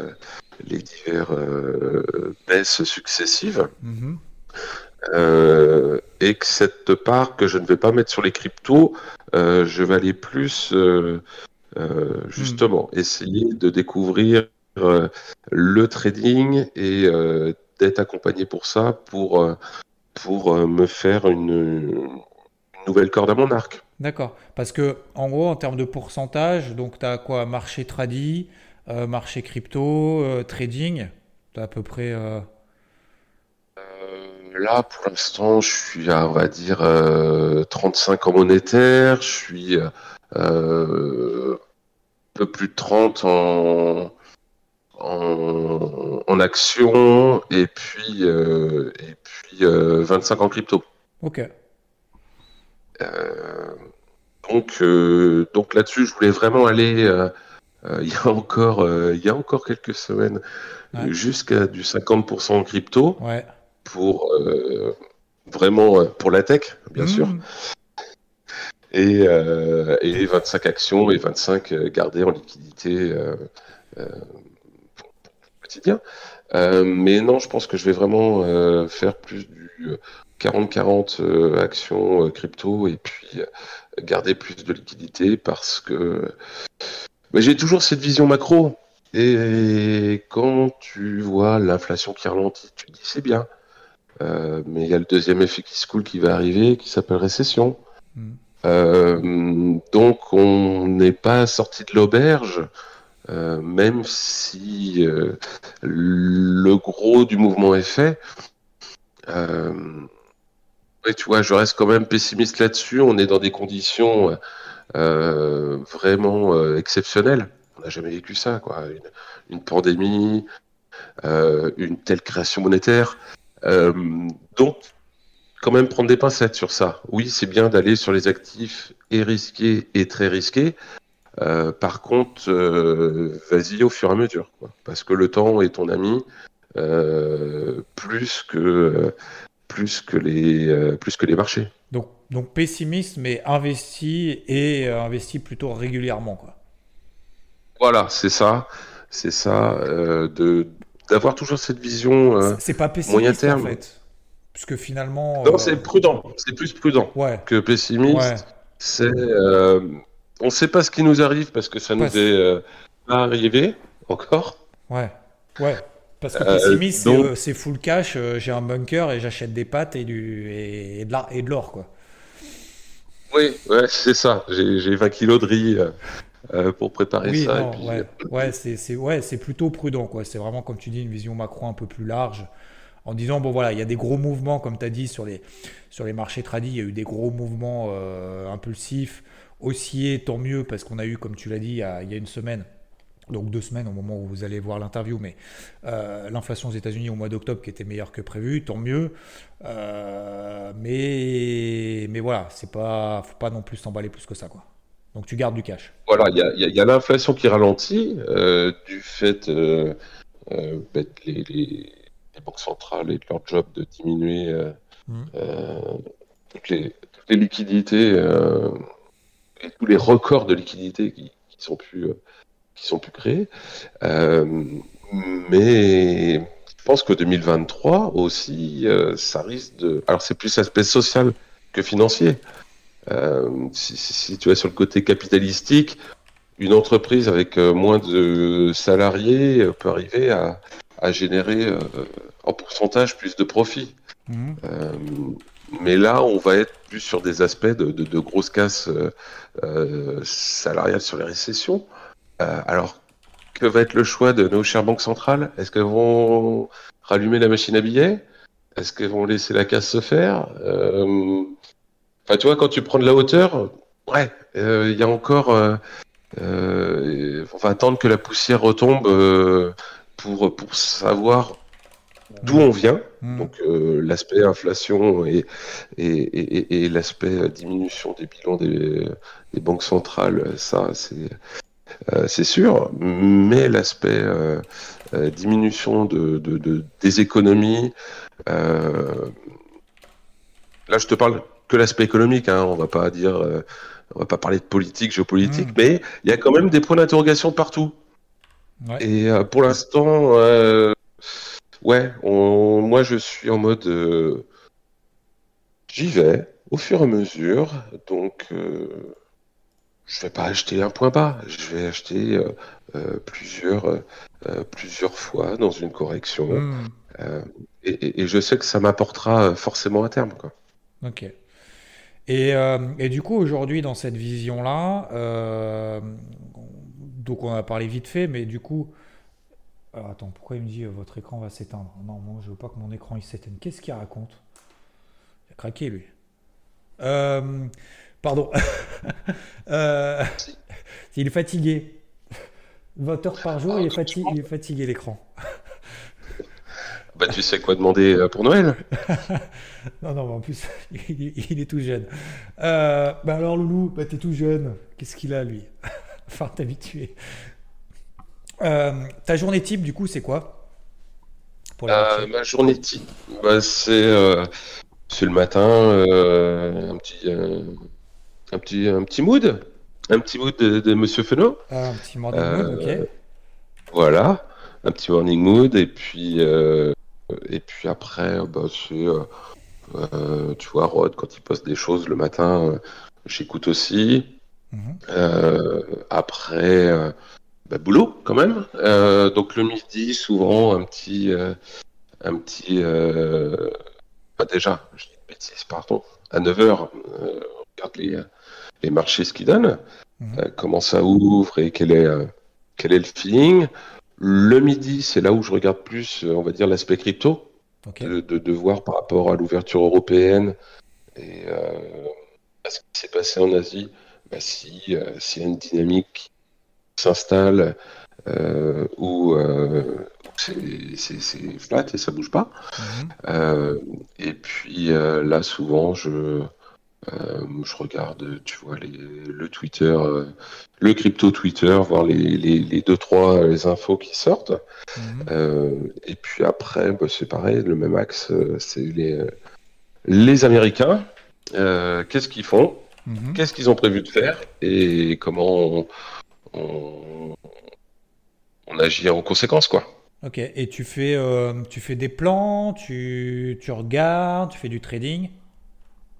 les divers baisses successives. Mm-hmm. Euh, et que cette part que je ne vais pas mettre sur les cryptos, euh, je vais aller plus euh, justement mm. essayer de découvrir le trading et d'être accompagné pour ça, pour, euh, pour euh, me faire une, nouvelle corde à mon arc. D'accord. Parce que, en gros, en termes de pourcentage, donc tu as quoi? Marché tradi, euh, marché crypto, trading? Tu as à peu près. là, pour l'instant, je suis à, on va dire, 35 en monétaire, je suis un peu plus de 30 en, en, action et puis, euh, et puis 25 euh, en crypto. Ok. Euh, donc donc là-dessus, je voulais vraiment aller. il y a encore il y a encore quelques semaines jusqu'à du 50% en crypto ouais. pour vraiment pour la tech, bien sûr. Mmh. Et, et 25 actions et 25 gardées en liquidité. Euh, mais non, je pense que je vais vraiment euh, faire plus du 40-40 euh, actions crypto et puis garder plus de liquidité parce que j'ai toujours cette vision macro. Et quand tu vois l'inflation qui ralentit, tu te dis c'est bien. Euh, mais il y a le deuxième effet qui se coule qui va arriver, qui s'appelle récession. Mm. Euh, donc on n'est pas sorti de l'auberge, euh, même si euh, le gros du mouvement est fait. Euh, tu vois, je reste quand même pessimiste là-dessus. On est dans des conditions vraiment exceptionnelles. On n'a jamais vécu ça, quoi. Une, pandémie, une telle création monétaire. Donc, quand même prendre des pincettes sur ça. Oui, c'est bien d'aller sur les actifs et risqués et très risqués. Euh, par contre, euh, vas-y au fur et à mesure, quoi. parce que le temps est ton ami euh, plus que plus que les plus que les marchés. Donc, donc pessimiste, mais investi et investi plutôt régulièrement, quoi. Voilà, c'est ça, c'est ça, de d'avoir toujours cette vision. C'est- C'est pas pessimiste moyen terme. en fait, puisque finalement. Non, c'est prudent, c'est plus prudent Ouais, que pessimiste. ouais. C'est, on ne sait pas ce qui nous arrive parce que ça nous est euh, pas arrivé encore. Ouais, ouais. Parce que Euh, pessimiste, c'est, euh, c'est full cash, euh, j'ai un bunker et j'achète des pâtes et, du, et, et de l'or, quoi. Oui, ouais, c'est ça. J'ai j'ai 20 kilos de riz pour préparer Oui, ça. non, et puis, ouais, ouais, c'est, ouais, plutôt prudent, quoi. C'est vraiment, comme tu dis, une vision macro un peu plus large. En disant, bon voilà, il y a des gros mouvements, comme tu as dit, sur les, sur les marchés tradis, il y a eu des gros mouvements impulsifs. Haussiers, tant mieux, parce qu'on a eu, comme tu l'as dit, il y a, une semaine, donc deux semaines au moment où vous allez voir l'interview, mais euh, l'inflation aux États-Unis au mois d'octobre qui était meilleure que prévu, tant mieux. Euh, mais, mais voilà, c'est pas, faut pas non plus s'emballer plus que ça, quoi. Donc tu gardes du cash. Voilà, il y a, l'inflation qui ralentit euh, du fait que les, les- les banques centrales et de leur job de diminuer euh, toutes, les, toutes les liquidités et tous les records de liquidités qui, qui sont plus euh, qui sont créés. Euh, mais je pense que 2023 aussi, euh, ça risque de. Alors c'est plus aspect social que financier. Si, si- si tu es sur le côté capitalistique, une entreprise avec moins de salariés peut arriver à, à générer euh, en pourcentage plus de profit. Euh, mais là, on va être plus sur des aspects de, grosses casses euh, euh, salariales sur les récessions. Euh, alors, que va être le choix de nos chères banques centrales? Est-ce qu'elles vont rallumer la machine à billets? Est-ce qu'elles vont laisser la casse se faire? Enfin, tu vois, quand tu prends de la hauteur, ouais, il y a encore. on va attendre que la poussière retombe pour, pour savoir d'où on vient. Mhm. Donc euh, l'aspect inflation et, et, et, et- et l'aspect diminution des bilans des, des banques centrales, ça c'est euh, c'est sûr, mais l'aspect euh, diminution de, de, de- des économies, là je te parle que l'aspect économique, hein, on va pas dire, on va pas parler de politique, géopolitique, Mm. mais il y a quand même des points d'interrogation partout. Ouais. Et pour l'instant, ouais, on- moi je suis en mode euh, j'y vais au fur et à mesure. Donc euh, je vais pas acheter un point bas, je vais acheter euh, euh, plusieurs, plusieurs fois dans une correction. Euh, et, et- et je sais que ça m'apportera forcément à terme, quoi. Ok. Et, et du coup, aujourd'hui, dans cette vision-là, donc on a parlé vite fait, mais du coup, alors, attends, pourquoi il me dit euh, votre écran va s'éteindre? Non, moi, je veux pas que mon écran il s'éteigne. Qu'est-ce qu'il raconte? Il a craqué, lui. Euh, pardon. Euh, il est fatigué. 20 heures par jour, il est fatigué, il est fatigué l'écran. Bah tu sais quoi demander euh, pour Noël? Non, non, mais en plus, il est, il est tout jeune. Euh, bah alors, Loulou, bah t'es tout jeune. Qu'est-ce qu'il a, lui? Enfin, t'habituer. Euh, ta journée type, du coup, c'est quoi? Pour Euh, ma journée type, bah, c'est euh, le matin, un petit, un petit, un petit mood, un petit mood de, de Monsieur Fenot. Ah, un petit morning mood, ok. Voilà, un petit morning mood et puis et puis après, bah, c'est euh, tu vois Rod quand il poste des choses le matin, euh, j'écoute aussi. Mhm. Euh, après, bah, boulot quand même. donc le midi, souvent un petit, un petit, bah, déjà, je dis une bêtise, pardon, à 9h, on regarde les, les marchés ce qu'ils donnent, mhm. comment ça ouvre et quel est, quel est le feeling. Le midi, c'est là où je regarde plus, on va dire, l'aspect crypto, de, de, voir par rapport à l'ouverture européenne et à ce qui s'est passé en Asie bah, si euh, s'il y a une dynamique qui s'installe euh, où euh, c'est flat et ça bouge pas. Mhm. et puis là, souvent, je, je regarde, tu vois, les, le Twitter, le crypto Twitter, voir les, les, les, deux, trois les infos qui sortent. Mhm. et puis après, bah, c'est pareil, le même axe, c'est les, les Américains. Qu'est-ce qu'ils font? Mhm. Qu'est-ce qu'ils ont prévu de faire? Et comment on, agit en conséquence, quoi. Ok, et tu fais, euh, tu fais des plans, tu, tu, regardes, tu fais du trading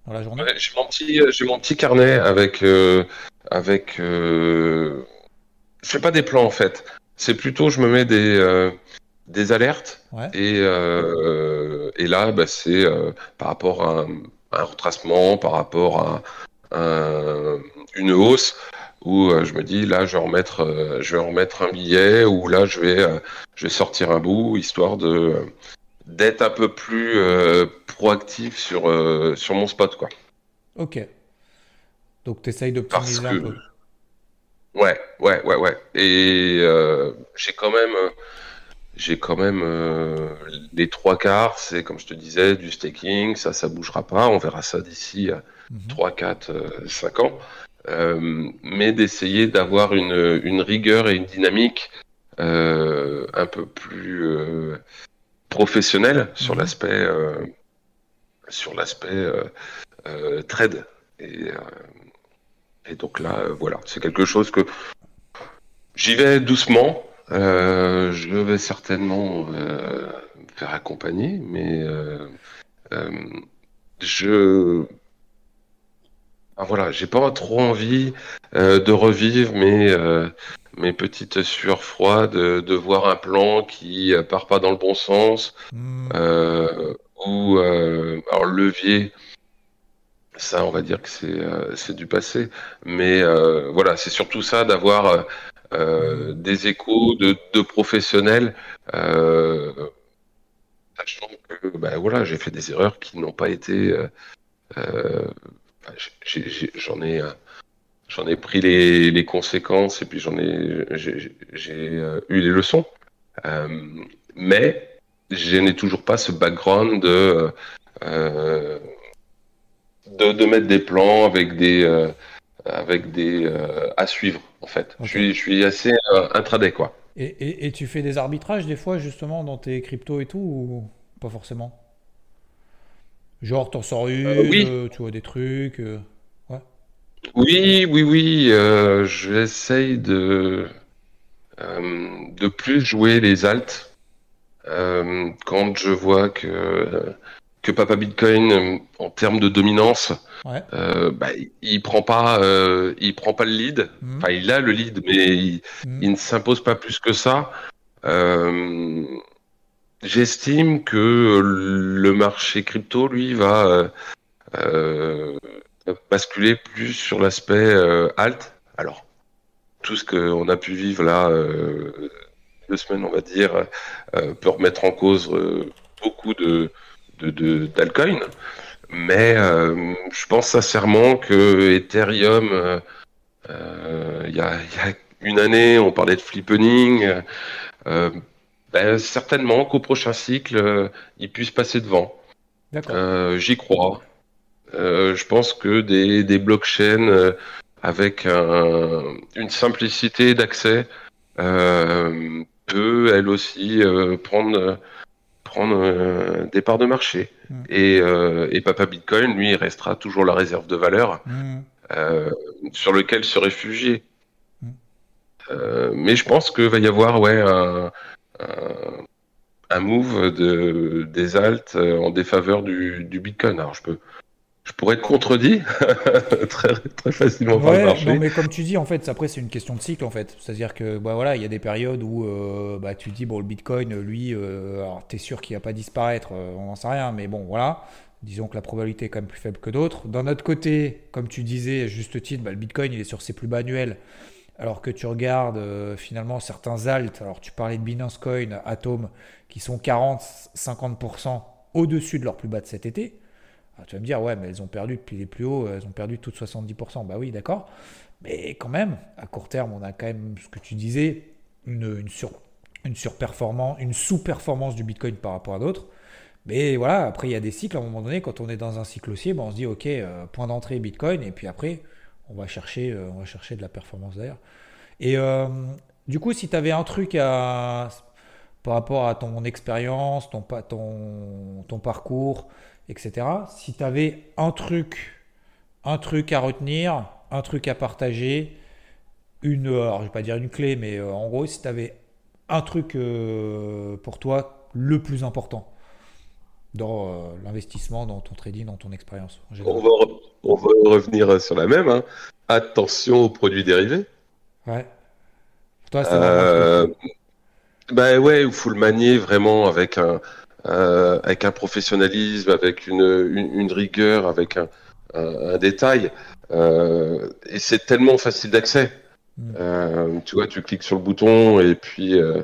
dans la journée? J'ai mon, petit, euh, mon petit carnet avec. Euh, avec euh... Je fais pas des plans en fait. C'est plutôt, je me mets des, des alertes. Et, et là, bah, c'est par rapport à un, un, retracement, par rapport à, une hausse où euh, je me dis là je vais remettre euh, je vais remettre un billet ou là je vais euh, je vais sortir un bout histoire de d'être un peu plus proactif sur sur mon spot quoi. Ok. Donc tu essayes d'optimiser un peu. Ouais, ouais, ouais, ouais. Et j'ai quand même j'ai quand même les trois quarts, c'est comme je te disais, du staking, ça, ça bougera pas. On verra ça d'ici 3, 4, 5 ans, mais d'essayer d'avoir une, une, rigueur et une dynamique euh, un peu plus euh, professionnelle sur mhm. l'aspect sur l'aspect trade. Et, et, donc là, voilà, c'est quelque chose que j'y vais doucement. je vais certainement me faire accompagner, mais je voilà, j'ai pas trop envie euh, de revivre mes, euh, mes petites sueurs froides, de voir un plan qui euh, part pas dans le bon sens, hmm. ou alors levier, ça on va dire que c'est c'est du passé, mais voilà, c'est surtout ça d'avoir des échos de, de professionnels. sachant que ben voilà, j'ai fait des erreurs qui n'ont pas été j'en ai, euh, j'en ai pris les, conséquences et puis j'en ai, j'ai euh, eu les leçons. Euh, mais je n'ai toujours pas ce background de, de, mettre des plans avec des, avec des à suivre en fait. Je, suis, je suis assez intraday quoi. Et, et, tu fais des arbitrages des fois justement dans tes cryptos et tout ou pas forcément? Genre, t'en sors une, euh, oui. Euh, tu vois des trucs. Euh, ouais. Oui, oui, oui. J'essaye de, de plus jouer les alts. quand je vois que, que Papa Bitcoin, en termes de dominance, ouais. bah, il prend pas, il prend pas le lead. Mhm. Enfin, il a le lead, mais il, mhm. il ne s'impose pas plus que ça. J'estime que le marché crypto, lui, va euh, euh, basculer plus sur l'aspect euh, alt. Alors, tout ce qu'on a pu vivre là, deux semaines, on va dire, peut remettre en cause beaucoup de d'altcoins. Mais je pense sincèrement que Ethereum, il y, a, une année, on parlait de flippening. Ben, certainement qu'au prochain cycle, euh, il puisse passer devant. Euh, j'y crois. Euh, je pense que des, des blockchains avec une simplicité d'accès peut elle aussi prendre prendre des parts de marché. Mm. Et, et, Papa Bitcoin, lui, il restera toujours la réserve de valeur mm. sur lequel se réfugier. Mm. mais je pense qu'il va y avoir ouais, un, un, move de, des alts en défaveur du, du Bitcoin. Alors je peux, je pourrais être contredit très, très facilement par le marché. Non, mais comme tu dis, en fait, après, c'est une question de cycle, en fait. C'est-à-dire que, bah, voilà, il y a des périodes où euh, bah, tu dis, bon, le Bitcoin, lui, euh, alors, tu es sûr qu'il va pas disparaître, euh, on n'en sait rien, mais bon, voilà. Disons que la probabilité est quand même plus faible que d'autres. D'un autre côté, comme tu disais, à juste titre, bah, le Bitcoin, il est sur ses plus bas annuels. Alors que tu regardes finalement certains alt, alors tu parlais de Binance Coin, Atom, qui sont 40-50% au-dessus de leur plus bas de cet été. Tu vas me dire, ouais, mais elles ont perdu depuis les plus hauts, elles ont perdu toutes 70%. Bah oui, d'accord. Mais quand même, à court terme, on a quand même ce que tu disais, une surperformance, une sous-performance du Bitcoin par rapport à d'autres. Mais voilà, après, il y a des cycles. À un moment donné, quand on est dans un cycle haussier, ben, on se dit, OK, euh, point d'entrée Bitcoin, et puis après, on va chercher, euh, on va chercher de la performance derrière. Et euh, du coup, si tu avais un truc à, par rapport à ton expérience, ton, ton, ton parcours, etc. Si tu avais un truc, un truc à retenir, un truc à partager, une, alors je vais pas dire une clé, mais euh, en gros, si tu avais un truc euh, pour toi le plus important dans euh, l'investissement, dans ton trading, dans ton expérience. On va revenir sur la même. Hein. Attention aux produits dérivés. Ouais. Toi, c'est bah ouais, il faut le manier vraiment avec un, euh, avec un professionnalisme, avec une, une, rigueur, avec un, un, détail. Euh, et c'est tellement facile d'accès. Mm. Euh, tu vois, tu cliques sur le bouton et puis euh,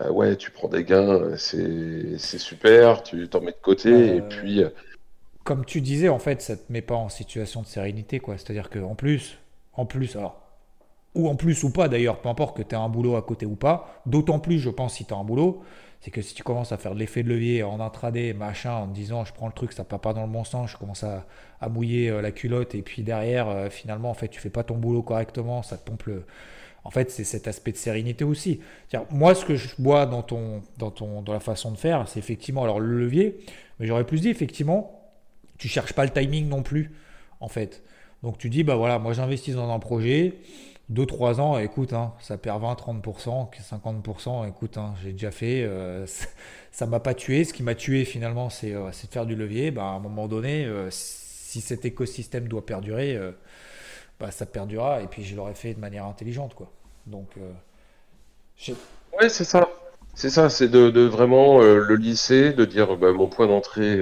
euh, ouais, tu prends des gains, c'est super, tu t'en mets de côté et puis. Comme tu disais, en fait, ça te met pas en situation de sérénité, quoi. C'est-à-dire que en plus, en plus, alors ou en plus ou pas d'ailleurs, peu importe que tu aies un boulot à côté ou pas, d'autant plus je pense si tu as un boulot, c'est que si tu commences à faire de l'effet de levier en intraday, machin, en disant je prends le truc, ça va pas dans le bon sens, je commence à, mouiller euh, la culotte et puis derrière, euh, finalement, en fait, tu fais pas ton boulot correctement, ça te pompe le. En fait, c'est cet aspect de sérénité aussi. Moi, ce que je vois dans, ton, dans, ton, dans la façon de faire, c'est effectivement alors le levier, mais j'aurais plus dit effectivement, tu cherches pas le timing non plus, en fait. Donc tu dis, bah voilà, moi j'investis dans un projet, 2-3 ans, écoute, hein, ça perd 20-30%, 50%, écoute, hein, j'ai déjà fait, euh, ça m'a pas tué. Ce qui m'a tué finalement, c'est euh, de faire du levier. Bah, à un moment donné, euh, si cet écosystème doit perdurer, bah, ça perdurera et puis je l'aurais fait de manière intelligente. Quoi. Donc, ouais, c'est ça. C'est ça, c'est de, vraiment le lycée, de dire bah, mon point d'entrée,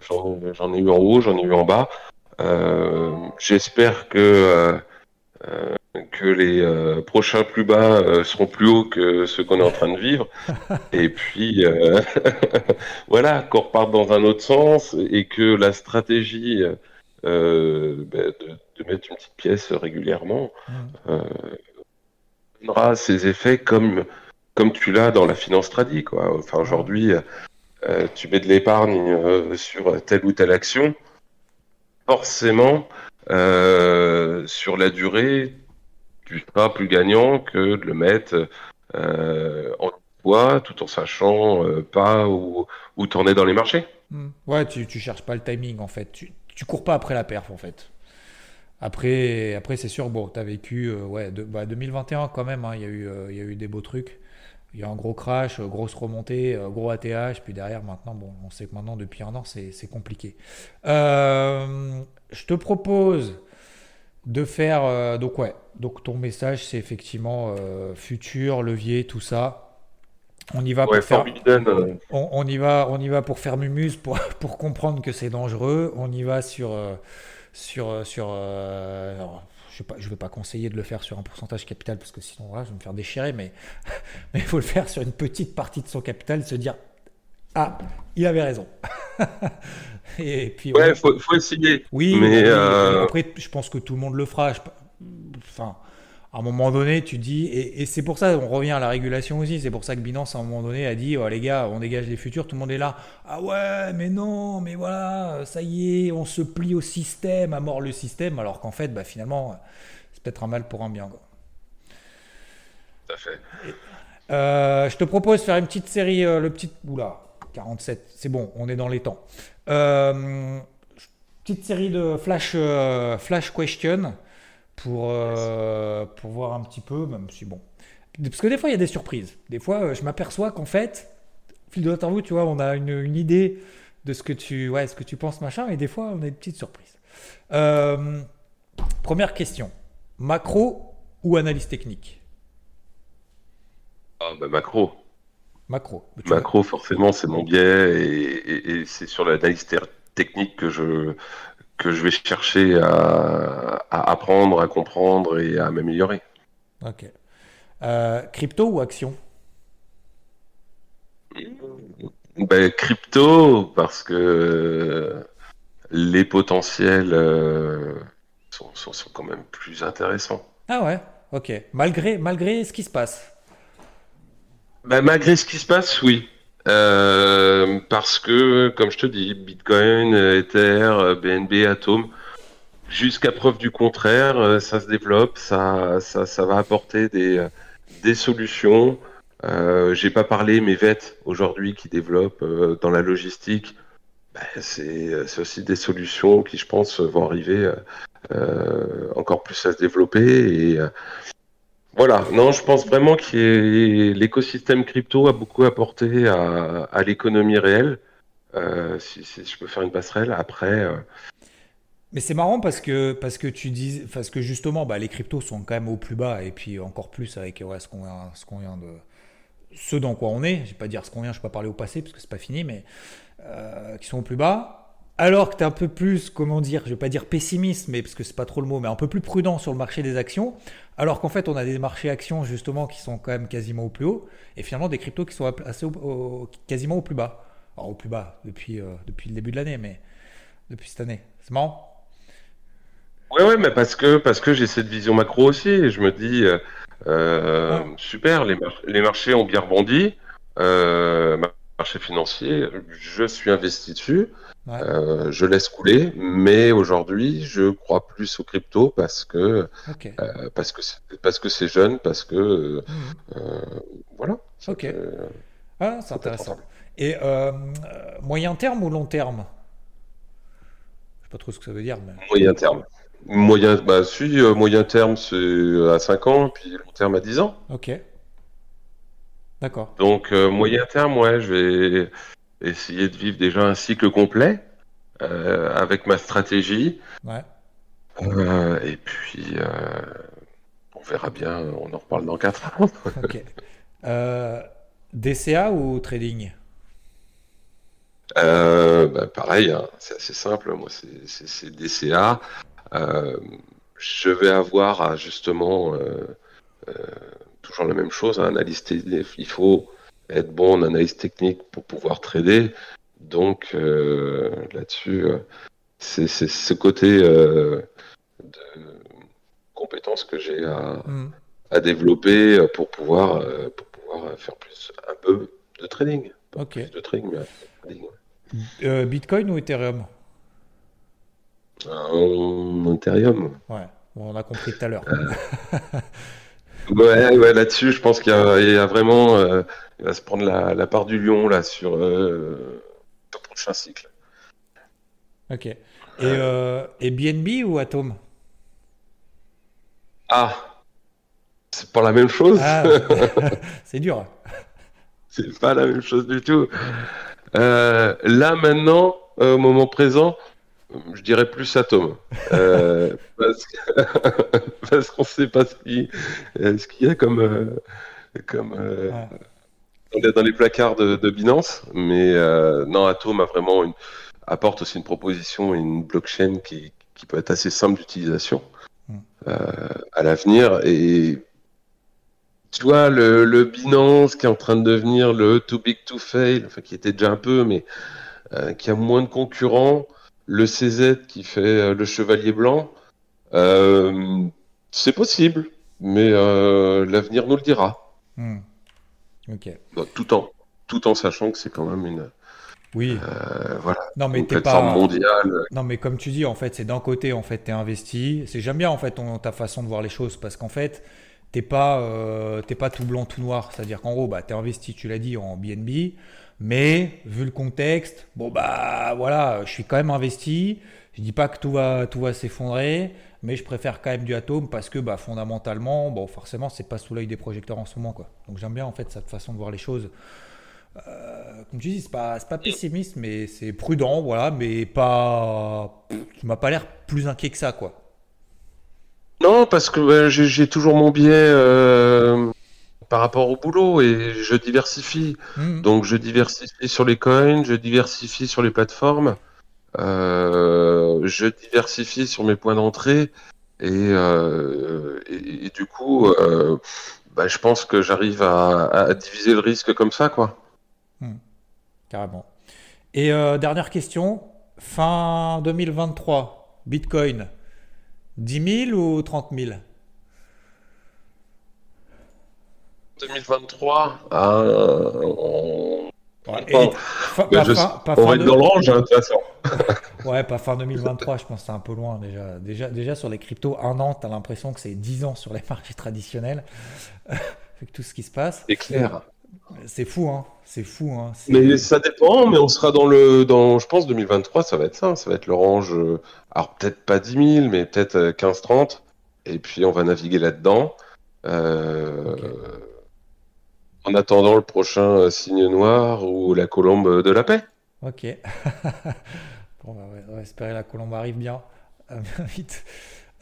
j'en ai eu en haut, j'en ai eu en bas. J'espère que euh, que les euh, prochains plus bas euh, seront plus hauts que ceux qu'on est en train de vivre. et puis, voilà, qu'on reparte dans un autre sens et que la stratégie ben, de, mettre une petite pièce régulièrement mmh. donnera ses effets comme, comme tu l'as dans la finance tradie. Quoi. Enfin, aujourd'hui, tu mets de l'épargne sur telle ou telle action. Forcément, euh, sur la durée, tu seras plus gagnant que de le mettre euh, en bois tout en sachant euh, pas où, où en es dans les marchés. Hmm. Ouais, tu, tu cherches pas le timing en fait. Tu, tu cours pas après la perf en fait. Après, après c'est sûr, bon, tu as vécu de, bah, 2021 quand même, hein, il y, y a eu des beaux trucs. Il y a un gros crash, grosse remontée, gros ATH, puis derrière maintenant, bon, on sait que maintenant depuis un an c'est compliqué. Euh, je te propose de faire. Euh, donc, ouais. Donc, ton message, c'est effectivement euh, futur, levier, tout ça. On y va pour faire. Euh. On, y va, on y va pour faire mumuse, pour, pour comprendre que c'est dangereux. On y va sur. sur. sur je ne vais pas conseiller de le faire sur un pourcentage capital parce que sinon je vais me faire déchirer, mais il faut le faire sur une petite partie de son capital, se dire Ah, il avait raison. Et puis, ouais, il faut, faut, essayer. Oui, mais euh, après, je pense que tout le monde le fera. Enfin, à un moment donné, tu dis, et, c'est pour ça, on revient à la régulation aussi, c'est pour ça que Binance, à un moment donné, a dit, oh, les gars, on dégage les futurs, tout le monde est là, ah ouais, mais non, mais voilà, ça y est, on se plie au système, à mort le système, alors qu'en fait, bah, finalement, c'est peut-être un mal pour un bien. Quoi. Tout à fait. Euh, je te propose de faire une petite série, euh, le petit... Oula, 47, c'est bon, on est dans les temps. Euh, petite série de flash, flash question pour, euh, pour voir un petit peu, même si bon. Parce que des fois, il y a des surprises. Des fois, je m'aperçois qu'en fait, fil de l'interview, tu vois, on a une, une idée de ce que tu, ouais, ce que tu penses, machin. Et des fois, on a des petites surprises. Euh, première question macro ou analyse technique? Ah, bah, Macro. Macro. Macro, forcément, c'est mon biais et, c'est sur l'analyse technique que je, que je vais chercher à, apprendre, à comprendre et à m'améliorer. Ok. Euh, crypto ou action? Ben, Crypto, parce que les potentiels euh, sont, sont, quand même plus intéressants. Ah ouais, ok. Malgré, malgré ce qui se passe? Ben, Malgré ce qui se passe, oui. Euh, parce que, comme je te dis, Bitcoin, Ether, BNB, Atom, jusqu'à preuve du contraire, euh, ça se développe, ça, ça, ça va apporter des, des solutions. Euh, J'ai pas parlé, mais VET aujourd'hui qui développe euh, dans la logistique, ben, c'est aussi des solutions qui, je pense, vont arriver euh, encore plus à se développer. Et voilà, non, je pense vraiment que l'écosystème crypto a beaucoup apporté à, l'économie réelle. Si, si, je peux faire une passerelle, après, mais c'est marrant parce que, parce que tu dis, parce que justement, bah, les cryptos sont quand même au plus bas et puis encore plus avec ouais, ce qu'on ce qu'on vient de, ce dans quoi on est. Je vais pas dire ce qu'on vient, je vais pas parler au passé parce que c'est pas fini, mais euh, qui sont au plus bas. Alors que tu es un peu plus, comment dire, je vais pas dire pessimiste, mais parce que c'est pas trop le mot, mais un peu plus prudent sur le marché des actions. Alors qu'en fait, on a des marchés actions justement qui sont quand même quasiment au plus haut, et finalement des cryptos qui sont assez quasiment au plus bas. Alors au plus bas depuis, euh, depuis le début de l'année, mais depuis cette année. C'est marrant. Ouais, ouais, mais parce que, parce que j'ai cette vision macro aussi. Et je me dis, euh, euh super, les, les, marchés ont bien rebondi. Marché financier, je suis investi dessus. Euh, je laisse couler, mais aujourd'hui, je crois plus aux crypto parce que euh, parce que parce que c'est jeune, parce que euh, mmh. voilà. Ok. Ah, c'est intéressant. Et moyen terme ou long terme? Je sais pas trop ce que ça veut dire. Mais... Moyen terme. Moyen, bah, si, euh, moyen terme, c'est à 5 ans, puis long terme à 10 ans. Ok. D'accord. Donc, euh, moyen terme, ouais, je vais essayer de vivre déjà un cycle complet euh, avec ma stratégie. Ouais. et puis, on verra bien, on en reparle dans 4 ans. ok. DCA ou trading? Bah, pareil, hein, c'est assez simple. Moi, c'est DCA. Euh, je vais avoir justement euh, euh, toujours la même chose, hein, analyse il faut être bon en analyse technique pour pouvoir trader. Donc là-dessus, c'est ce côté de compétences que j'ai à, mm. à, développer pour pouvoir, pour pouvoir faire plus un peu de trading. Ok. de trading, Bitcoin ou Ethereum? Ethereum. Ouais, on a compris tout à l'heure. ouais, ouais là-dessus, je pense qu'il y, a vraiment. Euh, il va se prendre la, part du lion là sur euh, le prochain cycle. Ok. Et, euh, et BNB ou Atom? Ah C'est pas la même chose ah, C'est dur. C'est pas la même chose du tout. là maintenant, au moment présent, je dirais plus Atom. Euh, parce qu'on ne sait pas ce qu'il y a comme, euh, comme euh, dans les placards de, Binance. Mais non, Atom a vraiment une, apporte aussi une proposition et une blockchain qui, qui peut être assez simple d'utilisation mm. à l'avenir. Et tu vois, le, le, Binance qui est en train de devenir le too big to fail, enfin qui était déjà un peu, mais qui a moins de concurrents le CZ qui fait euh, le chevalier blanc, euh, c'est possible, mais euh, l'avenir nous le dira. Hmm. Ok. tout en tout en sachant que c'est quand même une oui. voilà. Non mais t'es pas mondiale. Non mais comme tu dis en fait c'est d'un côté en fait t'es investi. C'est j'aime bien en fait ta façon de voir les choses parce qu'en fait t'es pas t'es pas tout blanc tout noir. C'est-à-dire qu'en gros bah t'es investi tu l'as dit en BNB. Mais vu le contexte, bon bah voilà, je suis quand même investi. Je dis pas que tout va, tout va s'effondrer, mais je préfère quand même du atome parce que bah, fondamentalement, bon forcément c'est pas sous l'œil des projecteurs en ce moment quoi. Donc j'aime bien en fait cette façon de voir les choses. comme tu dis, c'est pas, pas pessimiste, mais c'est prudent, voilà, mais pas. Tu m'as pas l'air plus inquiet que ça, quoi. Non, parce que j'ai toujours mon biais par rapport au boulot et je diversifie. Hmm. Donc je diversifie sur les coins, je diversifie sur les plateformes, euh, je diversifie sur mes points d'entrée et, euh, du coup, euh, bah, je pense que j'arrive à, diviser le risque comme ça, quoi. Hmm. Carrément. Et dernière question, fin 2023, Bitcoin, 10 000 ou 30 000 2023, on... va être dans le range, hein, de toute façon. ouais, pas fin 2023, je pense que c'est un peu loin déjà. Déjà, déjà sur les cryptos, un an, tu as l'impression que c'est 10 ans sur les marchés traditionnels. Avec tout ce qui se passe. C'est clair. C'est fou, hein. C'est fou, hein. Mais ça dépend, mais on sera dans le. Dans, je pense 2023, ça va être ça. Ça va être le range. Euh, alors peut-être pas 10 000, mais peut-être 15-30. Euh, Et puis on va naviguer là-dedans. Euh, en attendant le prochain euh, signe noir ou la colombe de la paix. Ok. bon, bah on va espérer la colombe arrive bien, euh, vite.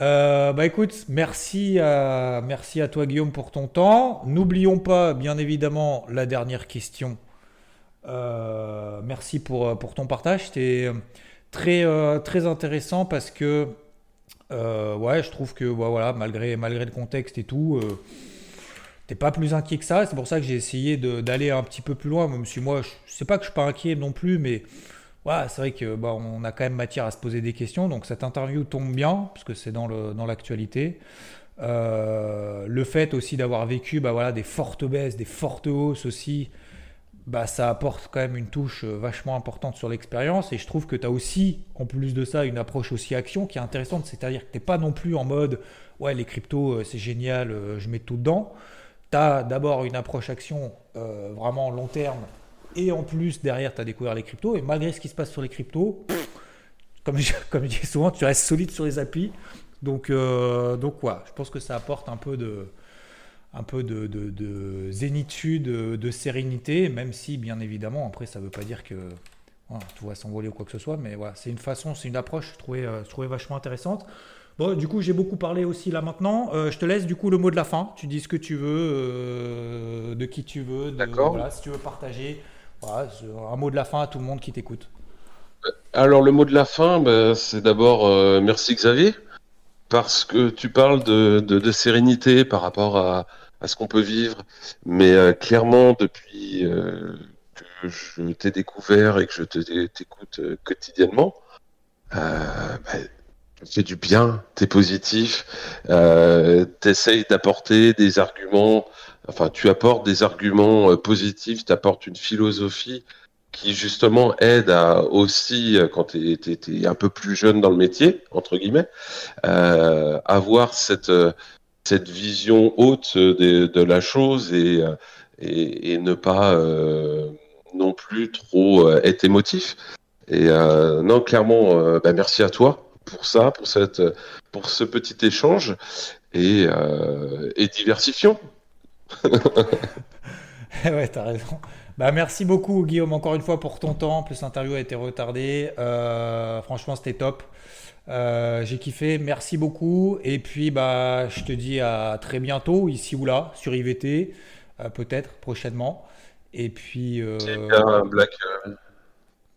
Euh, bah écoute, merci à, merci à toi Guillaume pour ton temps. N'oublions pas, bien évidemment, la dernière question. merci pour, pour ton partage. C'était très, très intéressant parce que ouais, je trouve que bah, voilà, malgré, malgré le contexte et tout, pas plus inquiet que ça. C'est pour ça que j'ai essayé d'aller un petit peu plus loin, même si moi, je sais pas que je suis pas inquiet non plus, mais voilà, c'est vrai que bah, on a quand même matière à se poser des questions. Donc cette interview tombe bien, parce que c'est dans l'actualité. Euh, le fait aussi d'avoir vécu bah, voilà, des fortes baisses, des fortes hausses aussi, bah, ça apporte quand même une touche euh, vachement importante sur l'expérience. Et je trouve que tu as aussi, en plus de ça, une approche aussi action qui est intéressante. C'est-à-dire que tu n'es pas non plus en mode, ouais, les cryptos, euh, c'est génial, je mets tout dedans tu as d'abord une approche action euh, vraiment long terme, et en plus, derrière, tu as découvert les cryptos, et malgré ce qui se passe sur les cryptos, comme, je, comme dis souvent, tu restes solide sur les applis. Donc, euh, donc je pense que ça apporte un peu de, un peu de, de, zénitude, de, sérénité, même si, bien évidemment, après, ça ne veut pas dire que tout va s'envoler ou quoi que ce soit, mais voilà, c'est une façon, c'est une approche je trouvais, euh, je trouvais vachement intéressante. Bon, du coup, j'ai beaucoup parlé aussi là maintenant. Euh, je te laisse du coup le mot de la fin. Tu dis ce que tu veux, euh, de qui tu veux. D'accord. Voilà, si tu veux partager, un mot de la fin à tout le monde qui t'écoute. Alors, le mot de la fin, ben, c'est d'abord euh, merci Xavier, parce que tu parles de, sérénité par rapport à, ce qu'on peut vivre. Mais clairement, depuis que je t'ai découvert et que je t'écoute quotidiennement, ben, fais du bien, tu es positif, euh, tu essayes d'apporter des arguments, enfin tu apportes des arguments euh, positifs, tu apportes une philosophie qui justement aide à aussi, euh, quand tu es, un peu plus jeune dans le métier, entre guillemets, euh, avoir cette, cette vision haute de, de la chose et, et, et ne pas euh, non plus trop être émotif. Et non, clairement, bah, merci à toi pour ça, pour, cette, pour ce petit échange et, euh, et diversifions. ouais, t'as raison. Bah, merci beaucoup, Guillaume, encore une fois pour ton temps. En plus, l'interview a été retardée. Euh, franchement, c'était top. Euh, j'ai kiffé. Merci beaucoup. Et puis, bah, je te dis à très bientôt, ici ou là, sur IVT, peut-être prochainement. Et puis. Black,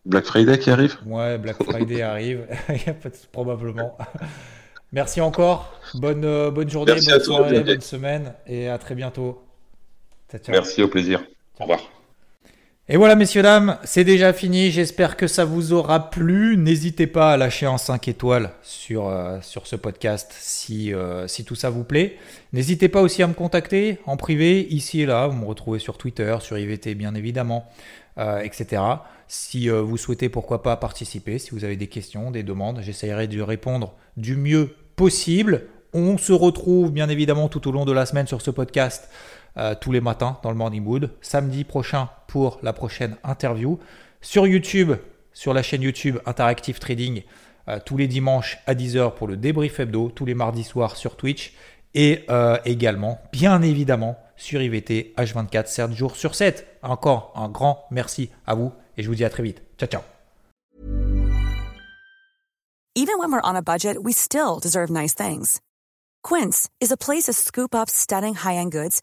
Black Friday qui arrive? Ouais, Black Friday arrive, probablement. Merci encore, bonne, euh, bonne journée, bonne soirée, bonne semaine et à très bientôt. Merci, au plaisir. Au revoir. Et voilà, messieurs, dames, c'est déjà fini. J'espère que ça vous aura plu. N'hésitez pas à lâcher en 5 étoiles sur, euh, sur ce podcast si, euh, si tout ça vous plaît. N'hésitez pas aussi à me contacter en privé, ici et là. Vous me retrouvez sur Twitter, sur IVT, bien évidemment, etc. Si euh, vous souhaitez pourquoi pas participer, si vous avez des questions, des demandes, j'essaierai de répondre du mieux possible. On se retrouve bien évidemment tout au long de la semaine sur ce podcast euh, tous les matins dans le Morning Mood. Samedi prochain pour la prochaine interview. Sur YouTube, sur la chaîne YouTube Interactive Trading, euh, tous les dimanches à 10h pour le débrief hebdo, tous les mardis soirs sur Twitch. Et euh, également, bien évidemment, sur IVT H24, 7 jours sur 7. Encore un grand merci à vous et je vous dis à très vite. Ciao, ciao. Even when we're on a budget, we still deserve nice things. Quince is a place to scoop up stunning high-end goods